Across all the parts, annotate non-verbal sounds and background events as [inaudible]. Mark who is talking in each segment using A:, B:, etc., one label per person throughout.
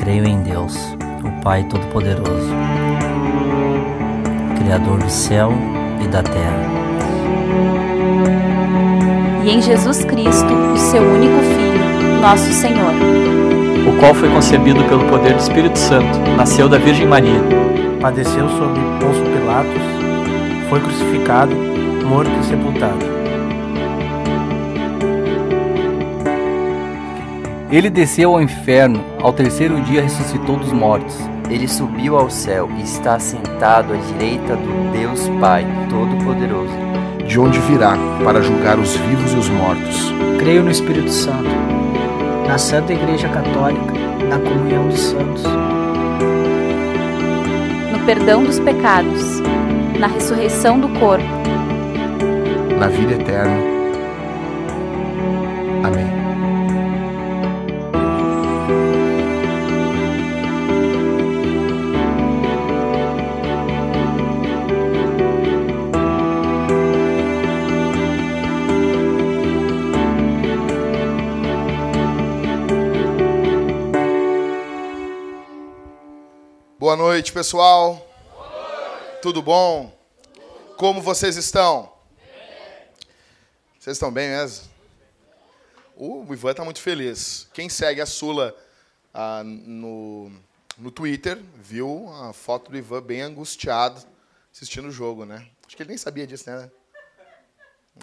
A: Creio em Deus, o Pai Todo-Poderoso, Criador do céu e da terra.
B: E em Jesus Cristo, o seu único Filho, nosso Senhor,
C: o qual foi concebido pelo poder do Espírito Santo, nasceu da Virgem Maria,
D: padeceu sob Pôncio Pilatos, foi crucificado, morto e sepultado
E: Ele desceu ao inferno, ao terceiro dia ressuscitou dos mortos.
F: Ele subiu ao céu e está sentado à direita do Deus Pai Todo-Poderoso.
G: De onde virá para julgar os vivos e os mortos.
H: Creio no Espírito Santo, na Santa Igreja Católica, na comunhão dos santos,
B: no perdão dos pecados, na ressurreição do corpo,
G: na vida eterna.
I: Noite, pessoal. Tudo bom? Como vocês estão? Vocês estão bem mesmo? O Ivan está muito feliz. Quem segue a Sula ah, no, no Twitter viu a foto do Ivan bem angustiado assistindo o jogo, né? Acho que ele nem sabia disso, né?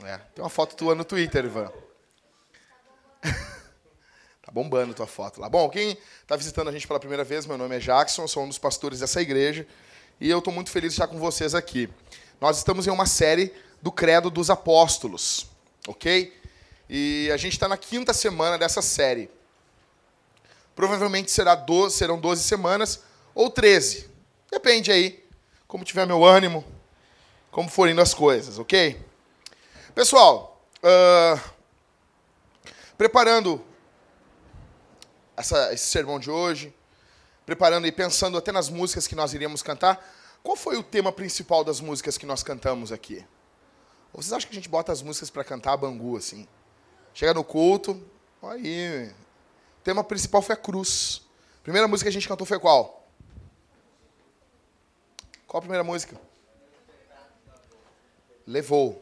I: É, tem uma foto tua no Twitter, Ivan. [laughs] Tá bombando tua foto lá. Bom, quem está visitando a gente pela primeira vez, meu nome é Jackson, sou um dos pastores dessa igreja e eu estou muito feliz de estar com vocês aqui. Nós estamos em uma série do Credo dos Apóstolos, ok? E a gente está na quinta semana dessa série. Provavelmente será 12, serão 12 semanas ou 13. Depende aí, como tiver meu ânimo, como forem as coisas, ok? Pessoal, uh, preparando essa, esse sermão de hoje, preparando e pensando até nas músicas que nós iríamos cantar, qual foi o tema principal das músicas que nós cantamos aqui? Ou vocês acham que a gente bota as músicas para cantar a bangu, assim? Chega no culto, aí. O tema principal foi a cruz. A primeira música que a gente cantou foi qual? Qual a primeira música? Levou.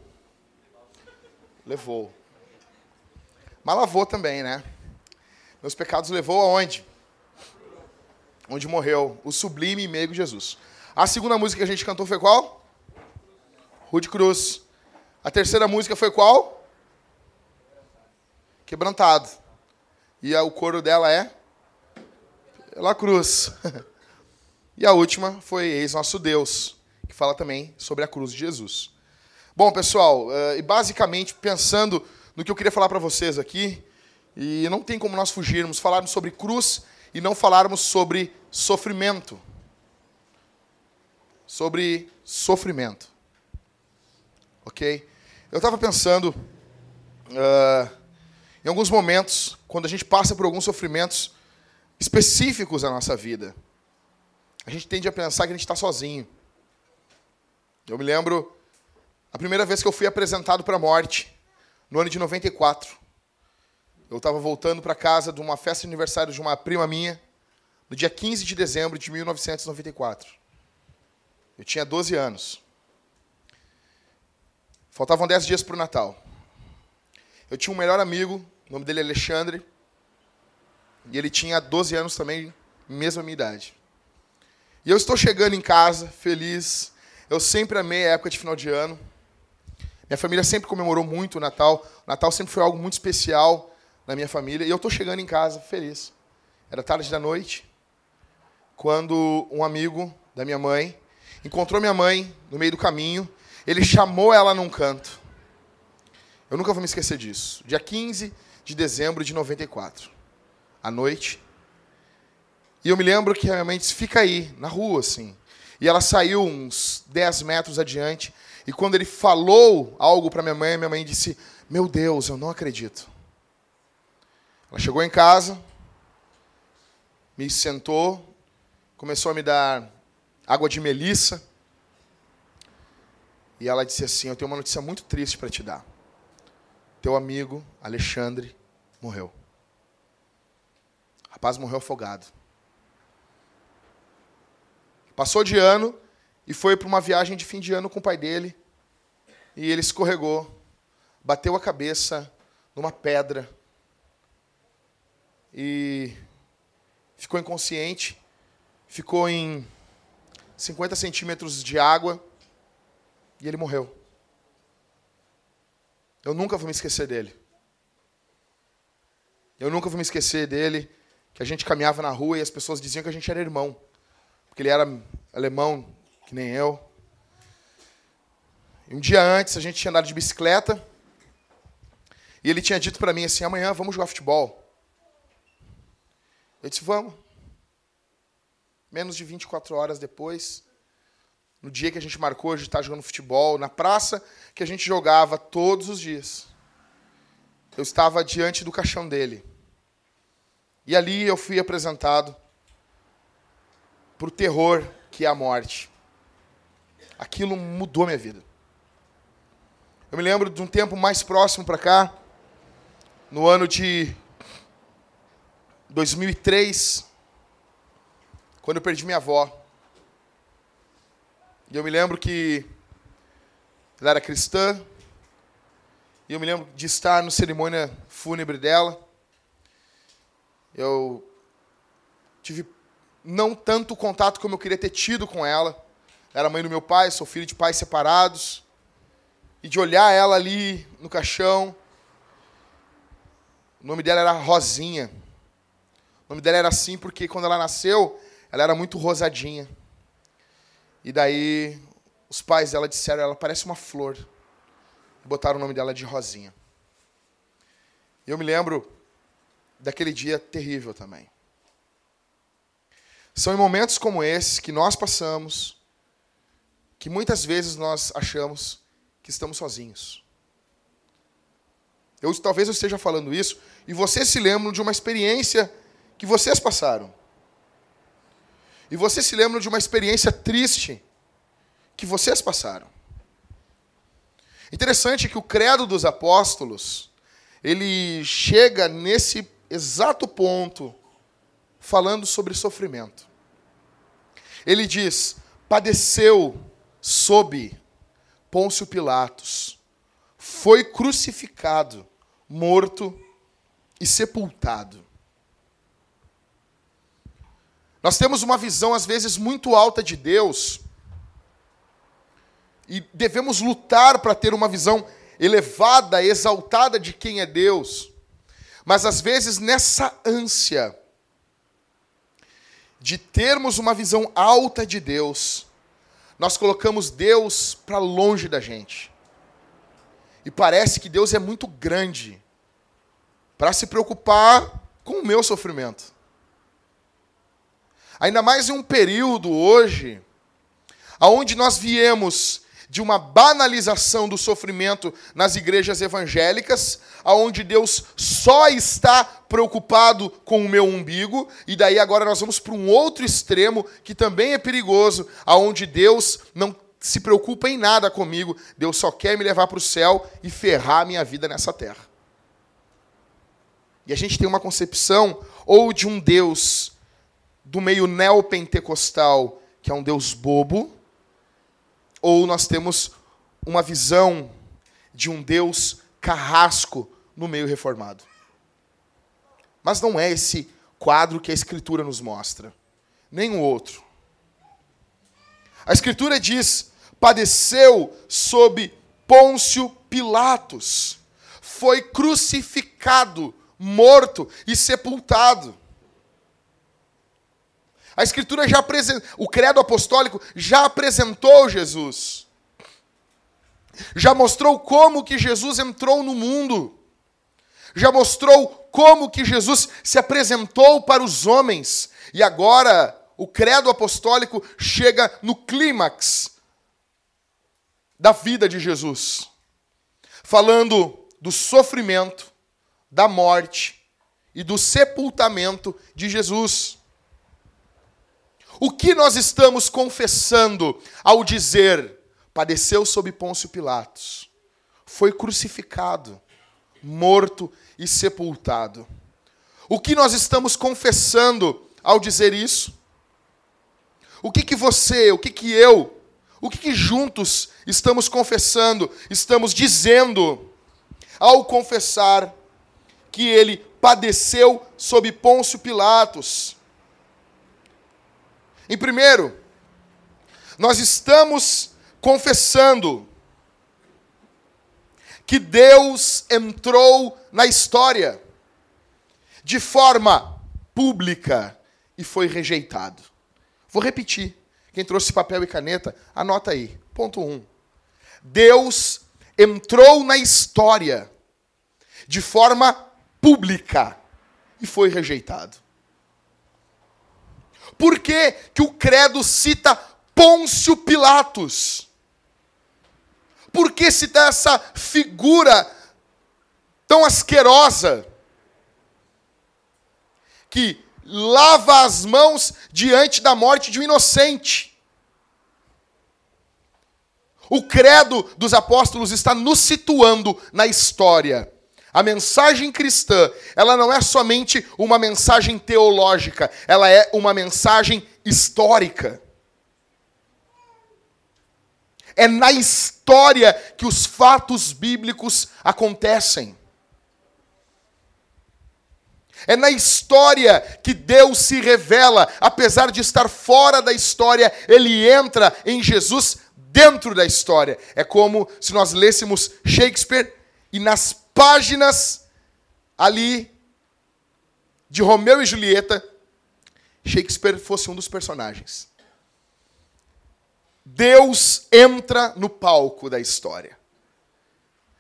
I: Levou. Mas lavou também, né? Meus pecados levou aonde? Onde morreu o sublime e meigo Jesus. A segunda música que a gente cantou foi qual? Rude Cruz. A terceira música foi qual? Quebrantado. E o coro dela é? Pela cruz. [laughs] e a última foi Eis Nosso Deus, que fala também sobre a cruz de Jesus. Bom, pessoal, eh, e basicamente pensando no que eu queria falar para vocês aqui, e não tem como nós fugirmos, falarmos sobre cruz e não falarmos sobre sofrimento. Sobre sofrimento. Ok? Eu estava pensando, uh, em alguns momentos, quando a gente passa por alguns sofrimentos específicos na nossa vida, a gente tende a pensar que a gente está sozinho. Eu me lembro a primeira vez que eu fui apresentado para a morte, no ano de 94. Eu estava voltando para casa de uma festa de aniversário de uma prima minha, no dia 15 de dezembro de 1994. Eu tinha 12 anos. Faltavam 10 dias para o Natal. Eu tinha um melhor amigo, o nome dele é Alexandre, e ele tinha 12 anos também, mesma minha idade. E eu estou chegando em casa, feliz. Eu sempre amei a época de final de ano. Minha família sempre comemorou muito o Natal. O Natal sempre foi algo muito especial na minha família. E eu estou chegando em casa feliz. Era tarde da noite, quando um amigo da minha mãe encontrou minha mãe no meio do caminho. Ele chamou ela num canto. Eu nunca vou me esquecer disso. Dia 15 de dezembro de 94. À noite. E eu me lembro que a minha mãe disse: fica aí, na rua, assim. E ela saiu uns 10 metros adiante. E quando ele falou algo para minha mãe, minha mãe disse: Meu Deus, eu não acredito. Ela chegou em casa, me sentou, começou a me dar água de melissa. E ela disse assim: Eu tenho uma notícia muito triste para te dar. Teu amigo, Alexandre, morreu. O rapaz morreu afogado. Passou de ano e foi para uma viagem de fim de ano com o pai dele. E ele escorregou, bateu a cabeça numa pedra e ficou inconsciente. Ficou em 50 centímetros de água e ele morreu. Eu nunca vou me esquecer dele. Eu nunca vou me esquecer dele, que a gente caminhava na rua e as pessoas diziam que a gente era irmão. Porque ele era alemão, que nem eu. E um dia antes, a gente tinha andado de bicicleta. E ele tinha dito para mim assim: amanhã vamos jogar futebol. Eu disse: vamos. Menos de 24 horas depois, no dia que a gente marcou de estar jogando futebol, na praça que a gente jogava todos os dias, eu estava diante do caixão dele. E ali eu fui apresentado para o terror que é a morte. Aquilo mudou minha vida. Eu me lembro de um tempo mais próximo para cá, no ano de 2003, quando eu perdi minha avó. E eu me lembro que ela era cristã, e eu me lembro de estar no cerimônia fúnebre dela. Eu tive não tanto contato como eu queria ter tido com ela. Era mãe do meu pai, sou filho de pais separados. E de olhar ela ali no caixão. O nome dela era Rosinha. O nome dela era assim porque quando ela nasceu, ela era muito rosadinha. E daí os pais dela disseram, ela parece uma flor. E botaram o nome dela de Rosinha. E eu me lembro daquele dia terrível também. São em momentos como esse que nós passamos, que muitas vezes nós achamos que estamos sozinhos. Eu talvez eu esteja falando isso e vocês se lembram de uma experiência que vocês passaram. E você se lembra de uma experiência triste que vocês passaram. Interessante que o credo dos apóstolos, ele chega nesse exato ponto falando sobre sofrimento. Ele diz: padeceu sob Pôncio Pilatos, foi crucificado, morto e sepultado. Nós temos uma visão, às vezes, muito alta de Deus, e devemos lutar para ter uma visão elevada, exaltada de quem é Deus. Mas, às vezes, nessa ânsia de termos uma visão alta de Deus, nós colocamos Deus para longe da gente. E parece que Deus é muito grande para se preocupar com o meu sofrimento. Ainda mais em um período hoje, aonde nós viemos de uma banalização do sofrimento nas igrejas evangélicas, aonde Deus só está preocupado com o meu umbigo, e daí agora nós vamos para um outro extremo que também é perigoso, aonde Deus não se preocupa em nada comigo, Deus só quer me levar para o céu e ferrar a minha vida nessa terra. E a gente tem uma concepção ou de um Deus do meio neopentecostal, que é um Deus bobo, ou nós temos uma visão de um Deus carrasco no meio reformado. Mas não é esse quadro que a Escritura nos mostra, nem o outro. A Escritura diz: padeceu sob Pôncio Pilatos, foi crucificado, morto e sepultado. A Escritura já apresentou, o credo apostólico já apresentou Jesus. Já mostrou como que Jesus entrou no mundo. Já mostrou como que Jesus se apresentou para os homens. E agora o credo apostólico chega no clímax da vida de Jesus, falando do sofrimento, da morte e do sepultamento de Jesus. O que nós estamos confessando ao dizer padeceu sob Pôncio Pilatos, foi crucificado, morto e sepultado? O que nós estamos confessando ao dizer isso? O que que você, o que que eu, o que que juntos estamos confessando, estamos dizendo ao confessar que ele padeceu sob Pôncio Pilatos? Em primeiro, nós estamos confessando que Deus entrou na história de forma pública e foi rejeitado. Vou repetir. Quem trouxe papel e caneta, anota aí. Ponto 1. Um. Deus entrou na história de forma pública e foi rejeitado. Por que, que o credo cita Pôncio Pilatos? Por que citar essa figura tão asquerosa que lava as mãos diante da morte de um inocente? O credo dos apóstolos está nos situando na história. A mensagem cristã, ela não é somente uma mensagem teológica, ela é uma mensagem histórica. É na história que os fatos bíblicos acontecem. É na história que Deus se revela, apesar de estar fora da história, ele entra em Jesus dentro da história. É como se nós lêssemos Shakespeare e nas páginas ali de Romeu e Julieta, Shakespeare fosse um dos personagens. Deus entra no palco da história.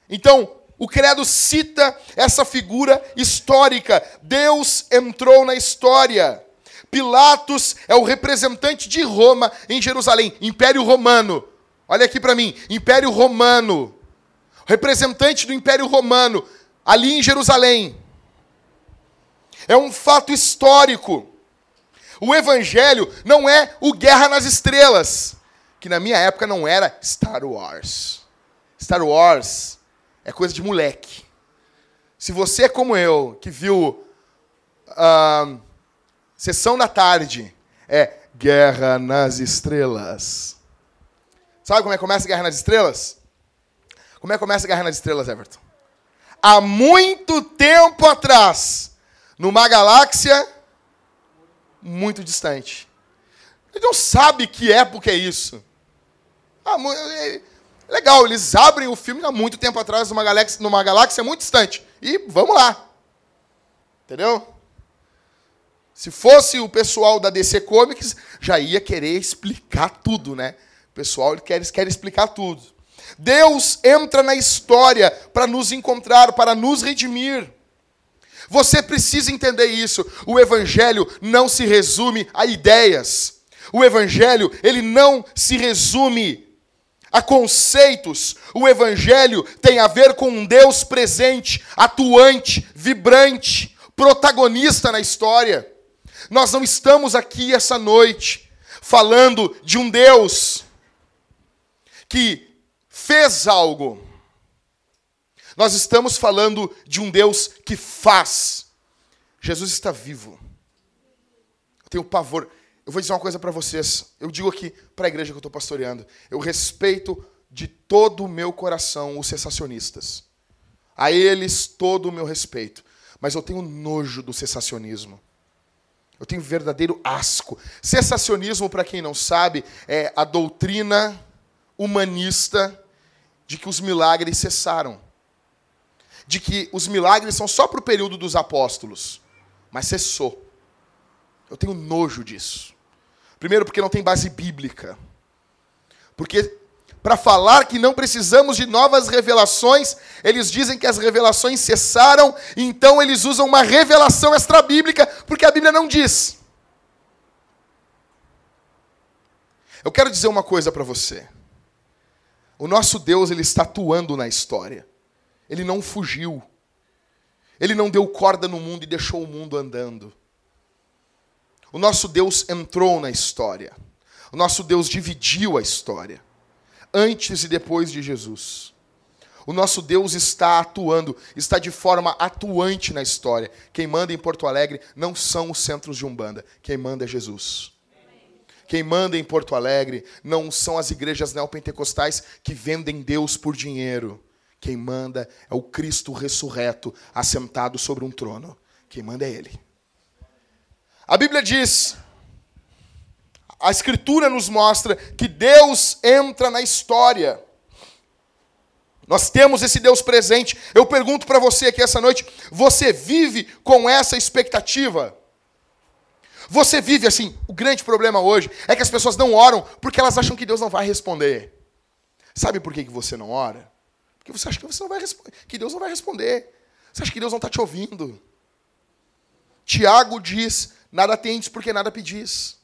I: Então, o credo cita essa figura histórica. Deus entrou na história. Pilatos é o representante de Roma em Jerusalém, Império Romano. Olha aqui para mim, Império Romano. Representante do Império Romano ali em Jerusalém. É um fato histórico. O evangelho não é o Guerra nas Estrelas que na minha época não era Star Wars. Star Wars é coisa de moleque. Se você é como eu, que viu uh, Sessão da Tarde, é Guerra nas Estrelas. Sabe como é que começa a Guerra nas Estrelas? Como é que começa a Guerra nas Estrelas, Everton? Há muito tempo atrás, numa galáxia muito distante. Ele não sabe que época é isso. Ah, é, legal, eles abrem o filme há muito tempo atrás, numa galáxia, numa galáxia muito distante. E vamos lá. Entendeu? Se fosse o pessoal da DC Comics, já ia querer explicar tudo, né? O pessoal quer, quer explicar tudo. Deus entra na história para nos encontrar, para nos redimir. Você precisa entender isso. O evangelho não se resume a ideias. O evangelho, ele não se resume a conceitos. O Evangelho tem a ver com um Deus presente, atuante, vibrante, protagonista na história. Nós não estamos aqui essa noite falando de um Deus que fez algo. Nós estamos falando de um Deus que faz. Jesus está vivo. Eu tenho pavor. Eu vou dizer uma coisa para vocês. Eu digo aqui para a igreja que eu estou pastoreando. Eu respeito de todo o meu coração os sensacionistas. A eles todo o meu respeito. Mas eu tenho nojo do sensacionismo. Eu tenho verdadeiro asco. Sensacionismo, para quem não sabe, é a doutrina humanista de que os milagres cessaram. De que os milagres são só para o período dos apóstolos. Mas cessou. Eu tenho nojo disso. Primeiro, porque não tem base bíblica. Porque, para falar que não precisamos de novas revelações, eles dizem que as revelações cessaram, então eles usam uma revelação extra-bíblica, porque a Bíblia não diz. Eu quero dizer uma coisa para você. O nosso Deus, ele está atuando na história. Ele não fugiu. Ele não deu corda no mundo e deixou o mundo andando. O nosso Deus entrou na história. O nosso Deus dividiu a história. Antes e depois de Jesus. O nosso Deus está atuando, está de forma atuante na história. Quem manda em Porto Alegre não são os centros de Umbanda. Quem manda é Jesus. Quem manda em Porto Alegre não são as igrejas neopentecostais que vendem Deus por dinheiro. Quem manda é o Cristo ressurreto, assentado sobre um trono. Quem manda é Ele. A Bíblia diz, a Escritura nos mostra que Deus entra na história. Nós temos esse Deus presente. Eu pergunto para você aqui essa noite: você vive com essa expectativa? Você vive assim? O grande problema hoje é que as pessoas não oram porque elas acham que Deus não vai responder. Sabe por que você não ora? Porque você acha que, você não vai que Deus não vai responder. Você acha que Deus não está te ouvindo. Tiago diz: nada tendes porque nada pedis.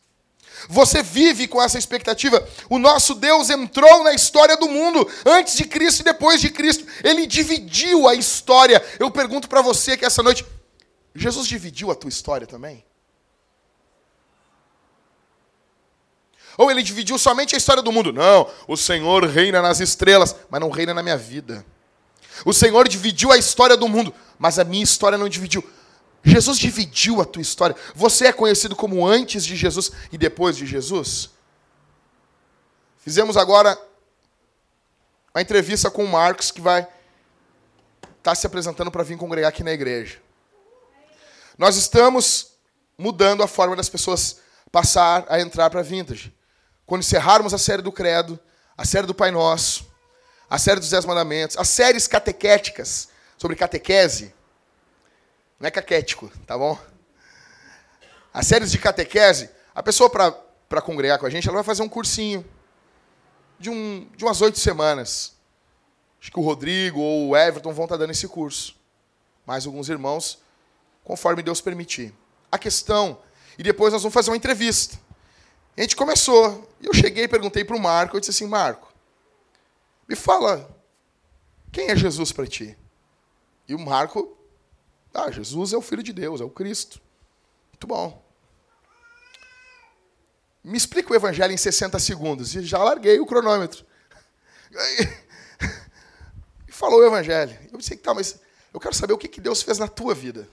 I: Você vive com essa expectativa. O nosso Deus entrou na história do mundo antes de Cristo e depois de Cristo. Ele dividiu a história. Eu pergunto para você que essa noite, Jesus dividiu a tua história também? Ou ele dividiu somente a história do mundo? Não, o Senhor reina nas estrelas, mas não reina na minha vida. O Senhor dividiu a história do mundo, mas a minha história não dividiu. Jesus dividiu a tua história. Você é conhecido como antes de Jesus e depois de Jesus? Fizemos agora uma entrevista com o Marcos, que vai estar tá se apresentando para vir congregar aqui na igreja. Nós estamos mudando a forma das pessoas passar a entrar para a Vintage. Quando encerrarmos a série do Credo, a série do Pai Nosso, a série dos Dez Mandamentos, as séries catequéticas sobre catequese, não é caquético, tá bom? As séries de catequese, a pessoa para congregar com a gente, ela vai fazer um cursinho de, um, de umas oito semanas. Acho que o Rodrigo ou o Everton vão estar tá dando esse curso. Mais alguns irmãos, conforme Deus permitir. A questão, e depois nós vamos fazer uma entrevista. A gente começou, e eu cheguei e perguntei para o Marco, eu disse assim, Marco, me fala, quem é Jesus para ti? E o Marco ah, Jesus é o Filho de Deus, é o Cristo. Muito bom. Me explica o Evangelho em 60 segundos. E já larguei o cronômetro. [laughs] E falou o Evangelho. Eu disse, tá, mas eu quero saber o que Deus fez na tua vida.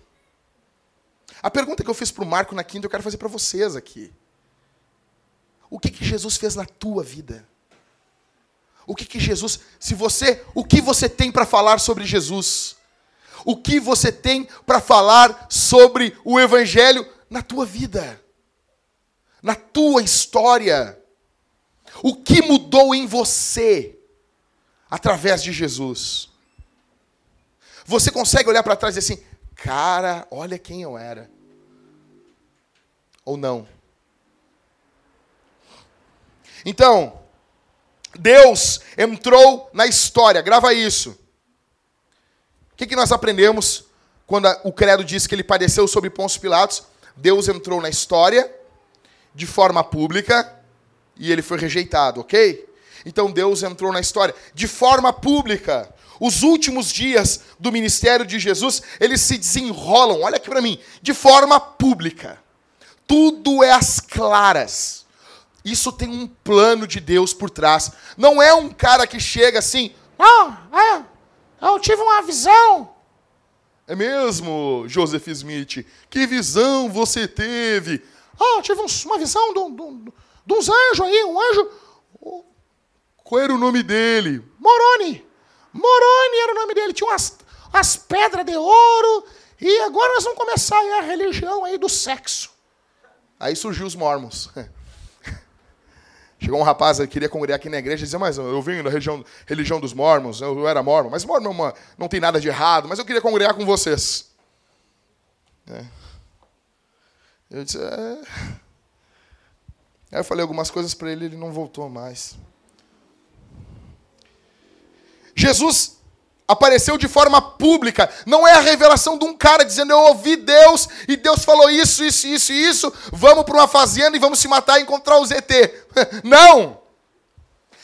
I: A pergunta que eu fiz para o Marco na quinta, eu quero fazer para vocês aqui. O que, que Jesus fez na tua vida? O que, que Jesus, se você, o que você tem para falar sobre Jesus? o que você tem para falar sobre o Evangelho na tua vida, na tua história. O que mudou em você através de Jesus? Você consegue olhar para trás e dizer assim: cara, olha quem eu era. Ou não? Então, Deus entrou na história, grava isso que, que nós aprendemos quando o credo diz que ele padeceu sobre Pôncio Pilatos? Deus entrou na história de forma pública e ele foi rejeitado, ok? Então Deus entrou na história de forma pública. Os últimos dias do ministério de Jesus, eles se desenrolam, olha aqui para mim, de forma pública. Tudo é às claras. Isso tem um plano de Deus por trás. Não é um cara que chega assim, ah, é, eu tive uma visão. É mesmo, Joseph Smith? Que visão você teve? Ah, eu tive uma visão de, de, de uns anjos aí, um anjo. Qual era o nome dele? Moroni. Moroni era o nome dele. Tinha umas, umas pedras de ouro. E agora nós vamos começar a religião aí do sexo. Aí surgiu os mormons. [laughs] Chegou um rapaz que queria congregar aqui na igreja e dizia, mas eu venho da região, religião dos mormons, eu era mormon, mas mormon é uma, não tem nada de errado, mas eu queria congregar com vocês. É. Eu disse, é... Aí eu falei algumas coisas para ele, ele não voltou mais. Jesus apareceu de forma pública. Não é a revelação de um cara dizendo eu ouvi Deus e Deus falou isso, isso, isso e isso. Vamos para uma fazenda e vamos se matar e encontrar o ZT. [laughs] Não!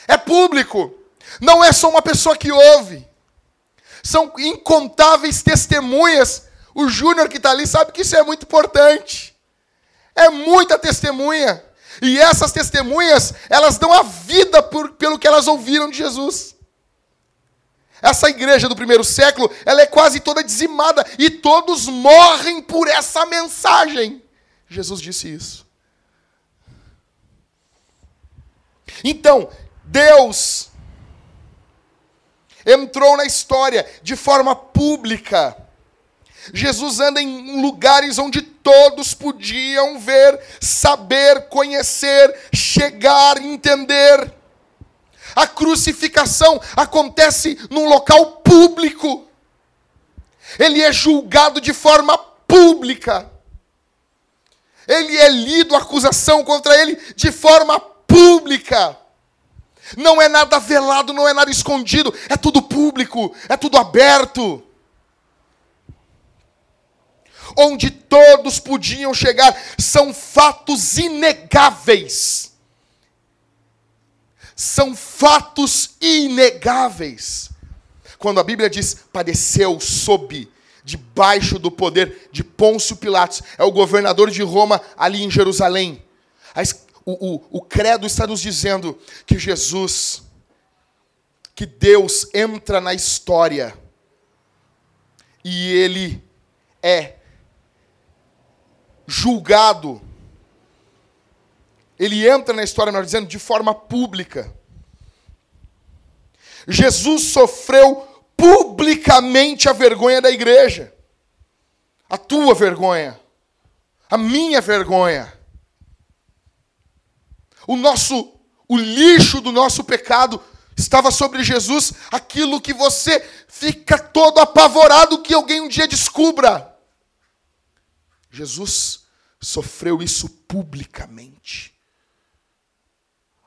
I: É público. Não é só uma pessoa que ouve. São incontáveis testemunhas. O Júnior que está ali sabe que isso é muito importante. É muita testemunha. E essas testemunhas, elas dão a vida por, pelo que elas ouviram de Jesus. Essa igreja do primeiro século, ela é quase toda dizimada e todos morrem por essa mensagem. Jesus disse isso. Então, Deus entrou na história de forma pública. Jesus anda em lugares onde todos podiam ver, saber, conhecer, chegar, entender. A crucificação acontece num local público. Ele é julgado de forma pública. Ele é lido acusação contra ele de forma pública. Não é nada velado, não é nada escondido, é tudo público, é tudo aberto. Onde todos podiam chegar, são fatos inegáveis. São fatos inegáveis. Quando a Bíblia diz padeceu sob debaixo do poder de Pôncio Pilatos, é o governador de Roma ali em Jerusalém. O, o, o credo está nos dizendo que Jesus, que Deus entra na história e ele é julgado. Ele entra na história, nós dizendo, de forma pública. Jesus sofreu publicamente a vergonha da igreja. A tua vergonha. A minha vergonha. O nosso o lixo do nosso pecado estava sobre Jesus, aquilo que você fica todo apavorado que alguém um dia descubra. Jesus sofreu isso publicamente.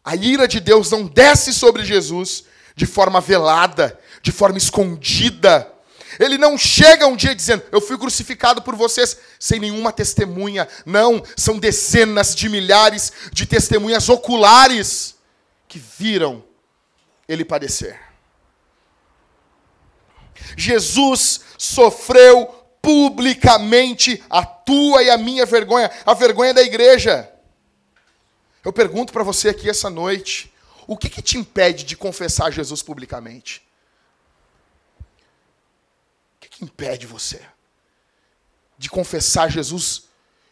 I: A ira de Deus não desce sobre Jesus de forma velada, de forma escondida. Ele não chega um dia dizendo, eu fui crucificado por vocês, sem nenhuma testemunha. Não, são dezenas de milhares de testemunhas oculares que viram ele padecer. Jesus sofreu publicamente a tua e a minha vergonha, a vergonha da igreja. Eu pergunto para você aqui essa noite: o que, que te impede de confessar Jesus publicamente? que impede você de confessar Jesus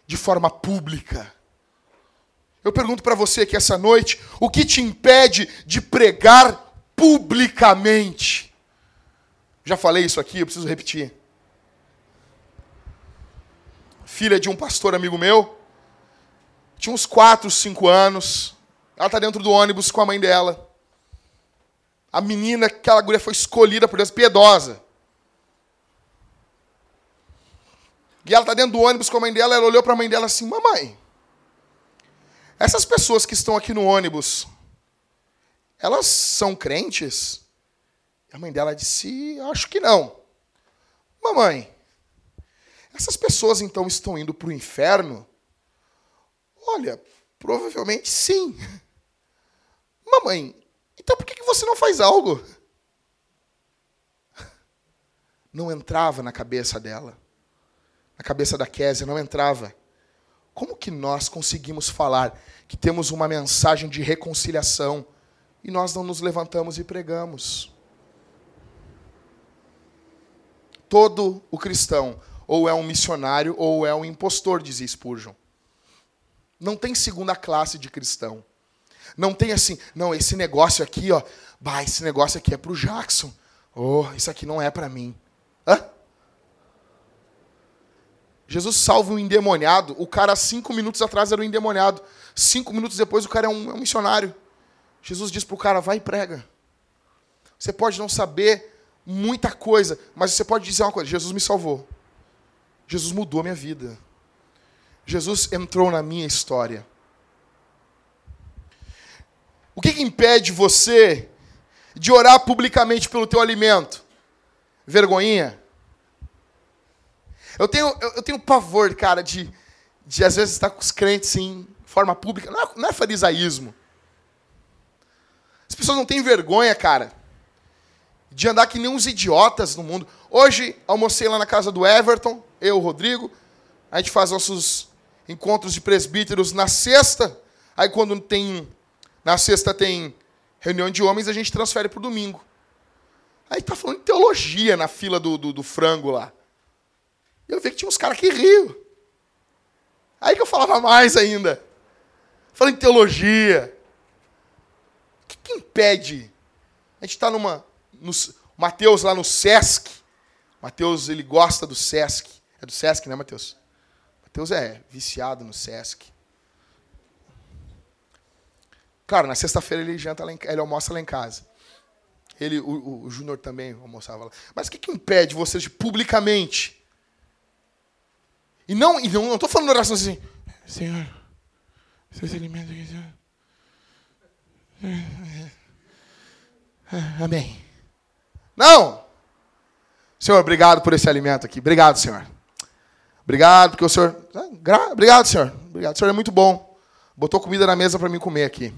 I: de forma pública? Eu pergunto para você aqui essa noite, o que te impede de pregar publicamente? Já falei isso aqui, eu preciso repetir. Filha de um pastor amigo meu, tinha uns 4, 5 anos, ela está dentro do ônibus com a mãe dela. A menina, aquela guria foi escolhida por Deus, piedosa. E ela está dentro do ônibus com a mãe dela, ela olhou para a mãe dela assim: Mamãe, essas pessoas que estão aqui no ônibus, elas são crentes? A mãe dela disse: Acho que não. Mamãe, essas pessoas então estão indo para o inferno? Olha, provavelmente sim. Mamãe, então por que você não faz algo? Não entrava na cabeça dela na cabeça da Késia, não entrava. Como que nós conseguimos falar que temos uma mensagem de reconciliação e nós não nos levantamos e pregamos? Todo o cristão ou é um missionário ou é um impostor, dizia Spurgeon. Não tem segunda classe de cristão. Não tem assim, não, esse negócio aqui, ó, bah, esse negócio aqui é para o Jackson. Oh, isso aqui não é para mim. Hã? Jesus salva um endemoniado. O cara, cinco minutos atrás, era um endemoniado. Cinco minutos depois, o cara é um, é um missionário. Jesus diz para o cara: vai e prega. Você pode não saber muita coisa, mas você pode dizer uma coisa: Jesus me salvou. Jesus mudou a minha vida. Jesus entrou na minha história. O que, que impede você de orar publicamente pelo teu alimento? Vergonhinha? Eu tenho, eu, eu tenho pavor, cara, de, de às vezes estar com os crentes em forma pública. Não é, não é farisaísmo. As pessoas não têm vergonha, cara, de andar que nem uns idiotas no mundo. Hoje, almocei lá na casa do Everton, eu, o Rodrigo. A gente faz nossos encontros de presbíteros na sexta. Aí, quando tem. Na sexta tem reunião de homens, a gente transfere para o domingo. Aí tá falando de teologia na fila do, do, do frango lá. E eu vi que tinha uns caras que riam. Aí que eu falava mais ainda. Falando em teologia. que impede? A gente está numa. No, Mateus lá no Sesc. Mateus, ele gosta do Sesc. É do Sesc, né, Mateus? Mateus é viciado no Sesc. Claro, na sexta-feira ele janta lá em, ele almoça lá em casa. Ele, o, o, Júnior também almoçava lá. Mas o que, que impede vocês de publicamente? E não, e não estou falando oração assim, Senhor, seus alimentos aqui, Senhor. Amém. Não! Senhor, obrigado por esse alimento aqui. Obrigado, Senhor. Obrigado, porque o Senhor. Ah, obrigado, Senhor. Obrigado. O Senhor é muito bom. Botou comida na mesa para mim comer aqui.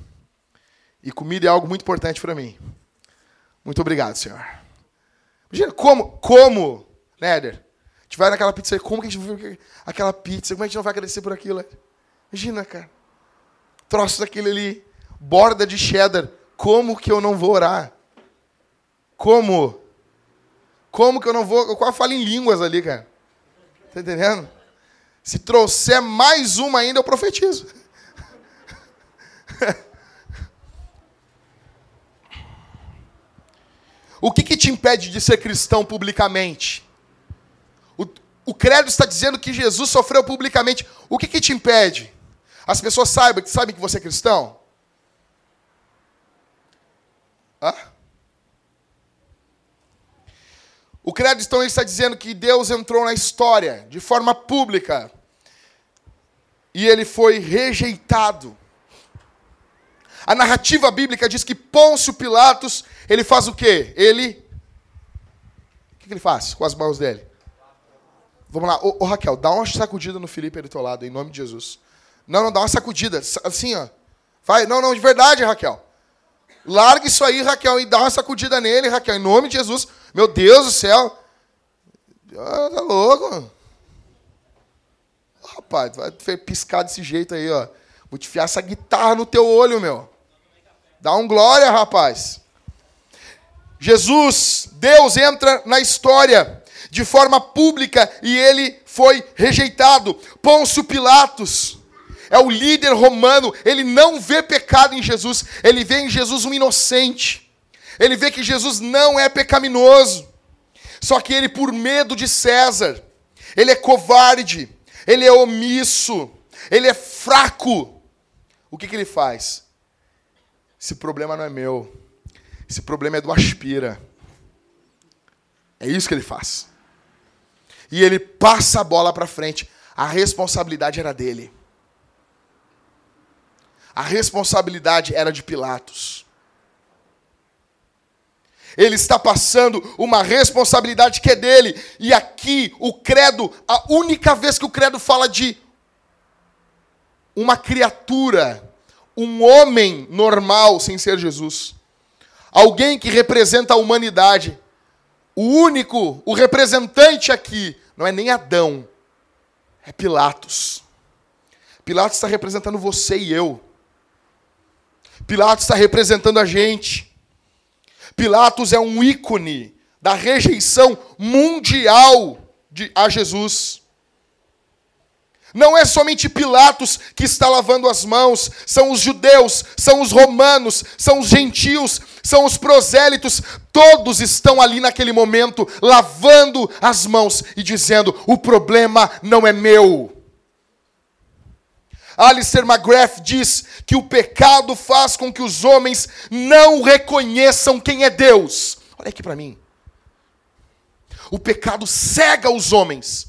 I: E comida é algo muito importante para mim. Muito obrigado, Senhor. Imagina como, como, Néder, a gente vai naquela pizza, como que a gente vai aquela pizza, como a gente não vai agradecer por aquilo? Imagina, cara. Troço daquele ali, borda de cheddar, como que eu não vou orar? Como? Como que eu não vou? Eu quase falo em línguas ali, cara. Tá entendendo? Se trouxer mais uma ainda, eu profetizo. [laughs] o que, que te impede de ser cristão publicamente? O, o credo está dizendo que Jesus sofreu publicamente. O que, que te impede? As pessoas saibam, sabem que você é cristão? Hã? O credo então está dizendo que Deus entrou na história de forma pública e ele foi rejeitado. A narrativa bíblica diz que Pôncio Pilatos, ele faz o quê? Ele. O que ele faz com as mãos dele? Vamos lá, ô, ô Raquel, dá uma sacudida no Felipe do teu lado, em nome de Jesus. Não, não, dá uma sacudida, assim, ó. Vai, não, não, de verdade, Raquel. Larga isso aí, Raquel, e dá uma sacudida nele, Raquel, em nome de Jesus. Meu Deus do céu. Ah, tá louco. Rapaz, vai piscar desse jeito aí, ó. Vou te fiar essa guitarra no teu olho, meu. Dá um glória, rapaz. Jesus, Deus entra na história de forma pública e ele foi rejeitado. Pôncio Pilatos é o líder romano, ele não vê pecado em Jesus, ele vê em Jesus um inocente. Ele vê que Jesus não é pecaminoso. Só que ele, por medo de César, ele é covarde, ele é omisso, ele é fraco. O que, que ele faz? Esse problema não é meu. Esse problema é do Aspira. É isso que ele faz. E ele passa a bola para frente. A responsabilidade era dele. A responsabilidade era de Pilatos. Ele está passando uma responsabilidade que é dele. E aqui o credo, a única vez que o credo fala de uma criatura, um homem normal sem ser Jesus, alguém que representa a humanidade. O único, o representante aqui, não é nem Adão, é Pilatos. Pilatos está representando você e eu. Pilatos está representando a gente. Pilatos é um ícone da rejeição mundial de, a Jesus. Não é somente Pilatos que está lavando as mãos, são os judeus, são os romanos, são os gentios, são os prosélitos, todos estão ali naquele momento lavando as mãos e dizendo: o problema não é meu. Alistair McGrath diz que o pecado faz com que os homens não reconheçam quem é Deus. Olha aqui para mim. O pecado cega os homens.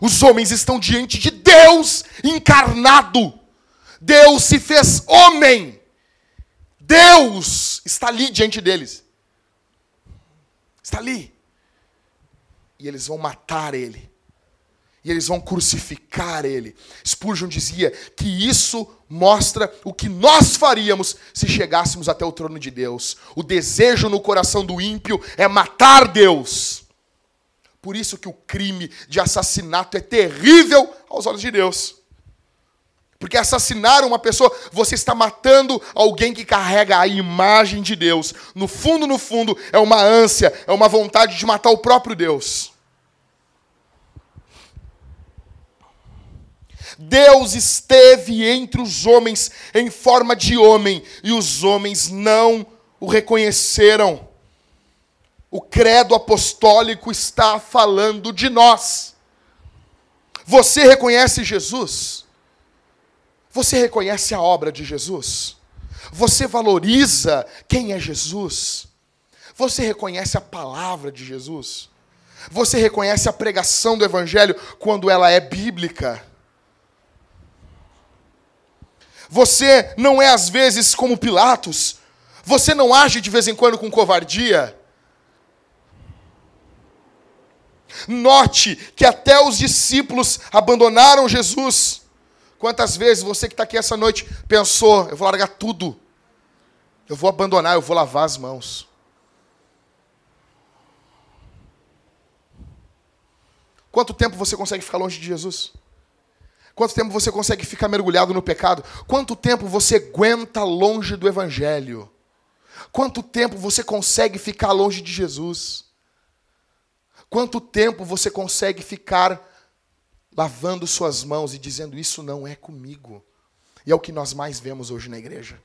I: Os homens estão diante de Deus encarnado. Deus se fez homem. Deus está ali diante deles. Está ali. E eles vão matar ele e eles vão crucificar ele. Spurgeon dizia que isso mostra o que nós faríamos se chegássemos até o trono de Deus. O desejo no coração do ímpio é matar Deus. Por isso que o crime de assassinato é terrível aos olhos de Deus. Porque assassinar uma pessoa, você está matando alguém que carrega a imagem de Deus. No fundo, no fundo, é uma ânsia, é uma vontade de matar o próprio Deus. Deus esteve entre os homens em forma de homem e os homens não o reconheceram. O credo apostólico está falando de nós. Você reconhece Jesus? Você reconhece a obra de Jesus? Você valoriza quem é Jesus? Você reconhece a palavra de Jesus? Você reconhece a pregação do Evangelho quando ela é bíblica? Você não é às vezes como Pilatos? Você não age de vez em quando com covardia? Note que até os discípulos abandonaram Jesus. Quantas vezes você que está aqui essa noite pensou: eu vou largar tudo, eu vou abandonar, eu vou lavar as mãos. Quanto tempo você consegue ficar longe de Jesus? Quanto tempo você consegue ficar mergulhado no pecado? Quanto tempo você aguenta longe do Evangelho? Quanto tempo você consegue ficar longe de Jesus? Quanto tempo você consegue ficar lavando suas mãos e dizendo: Isso não é comigo? E é o que nós mais vemos hoje na igreja.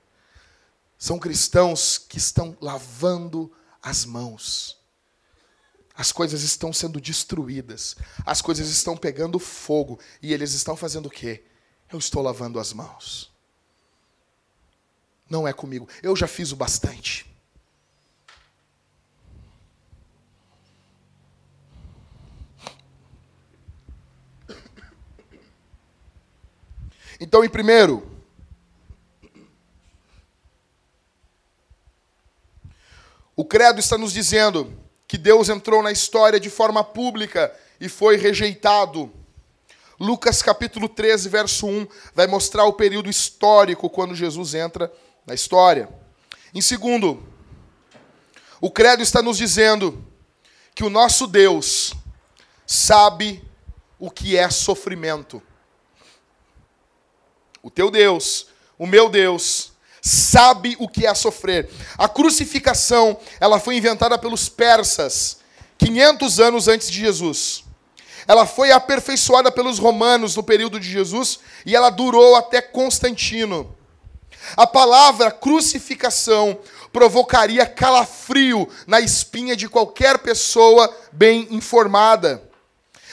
I: São cristãos que estão lavando as mãos. As coisas estão sendo destruídas, as coisas estão pegando fogo, e eles estão fazendo o quê? Eu estou lavando as mãos. Não é comigo. Eu já fiz o bastante. Então, em primeiro, o credo está nos dizendo que Deus entrou na história de forma pública e foi rejeitado. Lucas capítulo 13, verso 1, vai mostrar o período histórico quando Jesus entra na história. Em segundo, o credo está nos dizendo que o nosso Deus sabe o que é sofrimento. O teu Deus, o meu Deus, sabe o que é sofrer. A crucificação, ela foi inventada pelos persas 500 anos antes de Jesus. Ela foi aperfeiçoada pelos romanos no período de Jesus e ela durou até Constantino. A palavra crucificação provocaria calafrio na espinha de qualquer pessoa bem informada.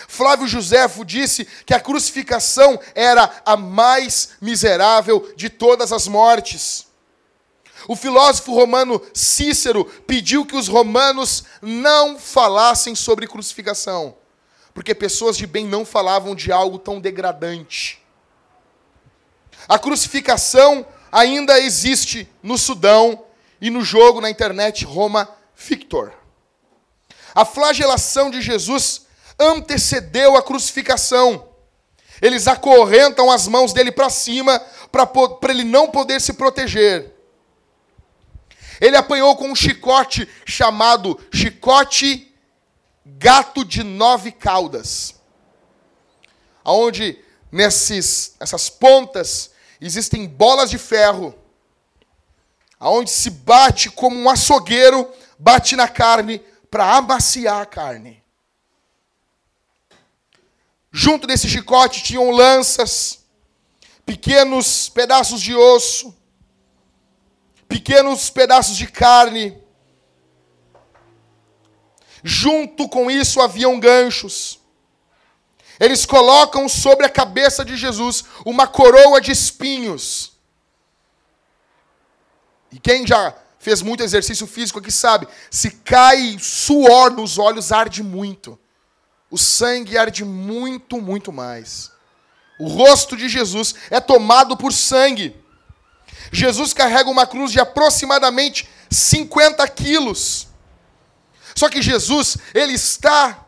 I: Flávio Joséfo disse que a crucificação era a mais miserável de todas as mortes. O filósofo romano Cícero pediu que os romanos não falassem sobre crucificação, porque pessoas de bem não falavam de algo tão degradante. A crucificação ainda existe no Sudão e no jogo na internet Roma Victor. A flagelação de Jesus antecedeu a crucificação. Eles acorrentam as mãos dele para cima para ele não poder se proteger. Ele apanhou com um chicote chamado chicote gato de nove caudas. Aonde nesses essas pontas existem bolas de ferro. Aonde se bate como um açougueiro bate na carne para amaciar a carne. Junto desse chicote tinham lanças, pequenos pedaços de osso, pequenos pedaços de carne. Junto com isso haviam ganchos. Eles colocam sobre a cabeça de Jesus uma coroa de espinhos. E quem já fez muito exercício físico aqui sabe, se cai suor nos olhos, arde muito o sangue arde muito, muito mais. O rosto de Jesus é tomado por sangue. Jesus carrega uma cruz de aproximadamente 50 quilos. Só que Jesus, ele está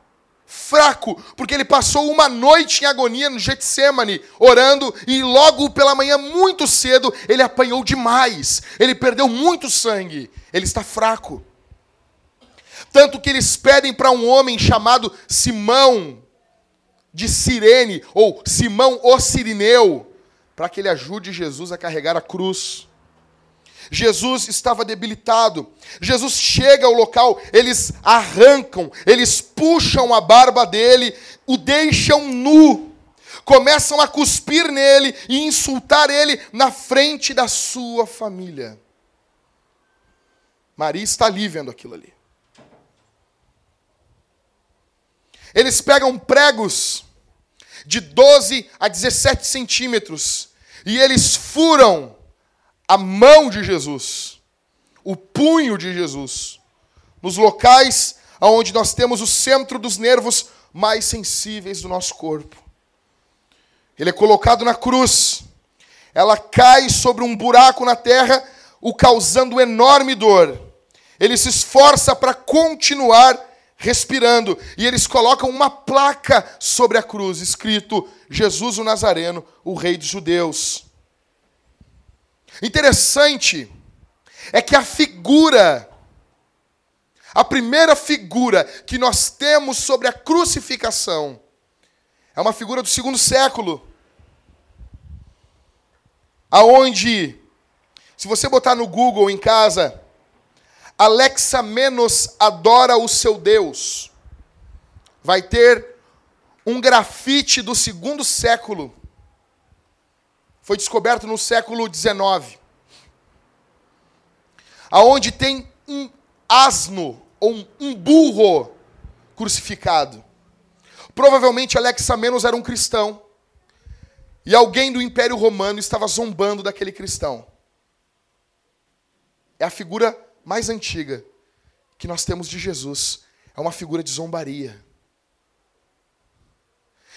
I: fraco, porque ele passou uma noite em agonia no Getsemane, orando, e logo pela manhã, muito cedo, ele apanhou demais. Ele perdeu muito sangue. Ele está fraco. Tanto que eles pedem para um homem chamado Simão de Cirene, ou Simão o Sirineu, para que ele ajude Jesus a carregar a cruz. Jesus estava debilitado. Jesus chega ao local, eles arrancam, eles puxam a barba dele, o deixam nu, começam a cuspir nele e insultar ele na frente da sua família. Maria está ali vendo aquilo ali. Eles pegam pregos de 12 a 17 centímetros e eles furam a mão de Jesus, o punho de Jesus, nos locais onde nós temos o centro dos nervos mais sensíveis do nosso corpo. Ele é colocado na cruz, ela cai sobre um buraco na terra, o causando enorme dor. Ele se esforça para continuar respirando. E eles colocam uma placa sobre a cruz, escrito: Jesus o Nazareno, o Rei dos Judeus. Interessante é que a figura, a primeira figura que nós temos sobre a crucificação, é uma figura do segundo século, aonde, se você botar no Google em casa, Alexa menos adora o seu Deus. Vai ter um grafite do segundo século. Foi descoberto no século XIX. Aonde tem um asno ou um burro crucificado. Provavelmente Alexa menos era um cristão. E alguém do Império Romano estava zombando daquele cristão. É a figura mais antiga que nós temos de Jesus é uma figura de zombaria.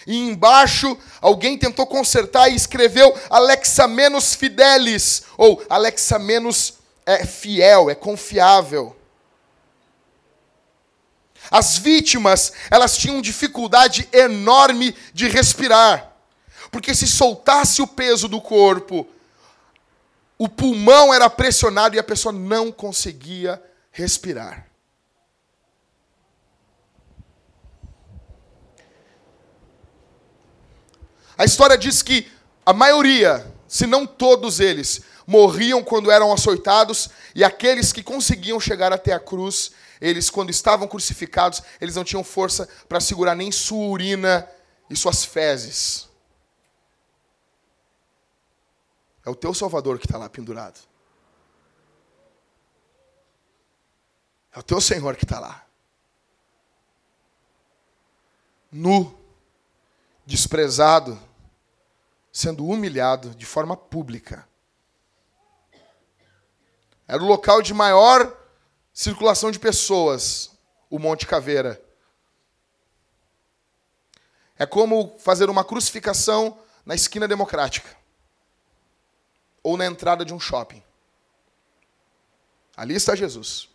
I: E embaixo, alguém tentou consertar e escreveu Alexa menos fidelis, ou Alexa menos é fiel, é confiável. As vítimas, elas tinham dificuldade enorme de respirar, porque se soltasse o peso do corpo, o pulmão era pressionado e a pessoa não conseguia respirar. A história diz que a maioria, se não todos eles, morriam quando eram açoitados, e aqueles que conseguiam chegar até a cruz, eles, quando estavam crucificados, eles não tinham força para segurar nem sua urina e suas fezes. É o teu Salvador que está lá pendurado. É o teu Senhor que está lá. Nu, desprezado, sendo humilhado de forma pública. Era o local de maior circulação de pessoas, o Monte Caveira. É como fazer uma crucificação na esquina democrática ou na entrada de um shopping. Ali está Jesus.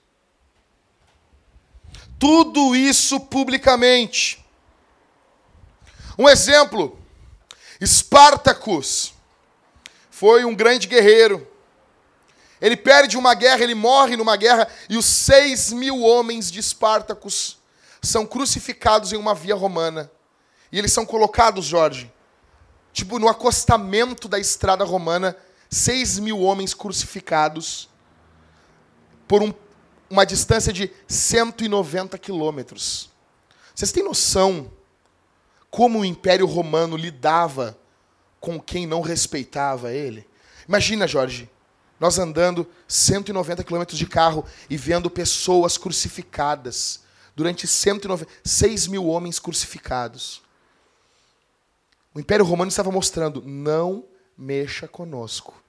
I: Tudo isso publicamente. Um exemplo: Espartacus foi um grande guerreiro. Ele perde uma guerra, ele morre numa guerra, e os seis mil homens de Espartacus são crucificados em uma via romana. E eles são colocados, Jorge, tipo no acostamento da estrada romana, 6 mil homens crucificados por um, uma distância de 190 quilômetros. Vocês têm noção como o Império Romano lidava com quem não respeitava ele? Imagina, Jorge, nós andando 190 quilômetros de carro e vendo pessoas crucificadas. Durante 190, 6 mil homens crucificados. O Império Romano estava mostrando: não mexa conosco.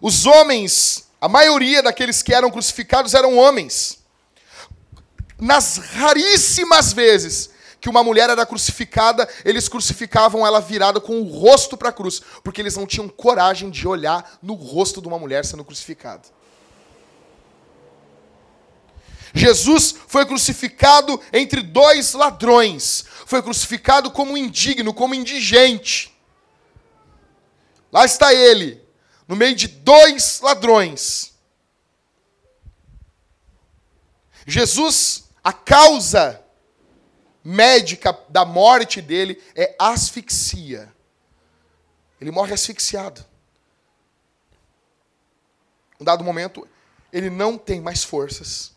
I: Os homens, a maioria daqueles que eram crucificados eram homens. Nas raríssimas vezes que uma mulher era crucificada, eles crucificavam ela virada com o rosto para a cruz, porque eles não tinham coragem de olhar no rosto de uma mulher sendo crucificada. Jesus foi crucificado entre dois ladrões. Foi crucificado como indigno, como indigente. Lá está ele, no meio de dois ladrões. Jesus, a causa médica da morte dele é asfixia. Ele morre asfixiado. Um dado momento, ele não tem mais forças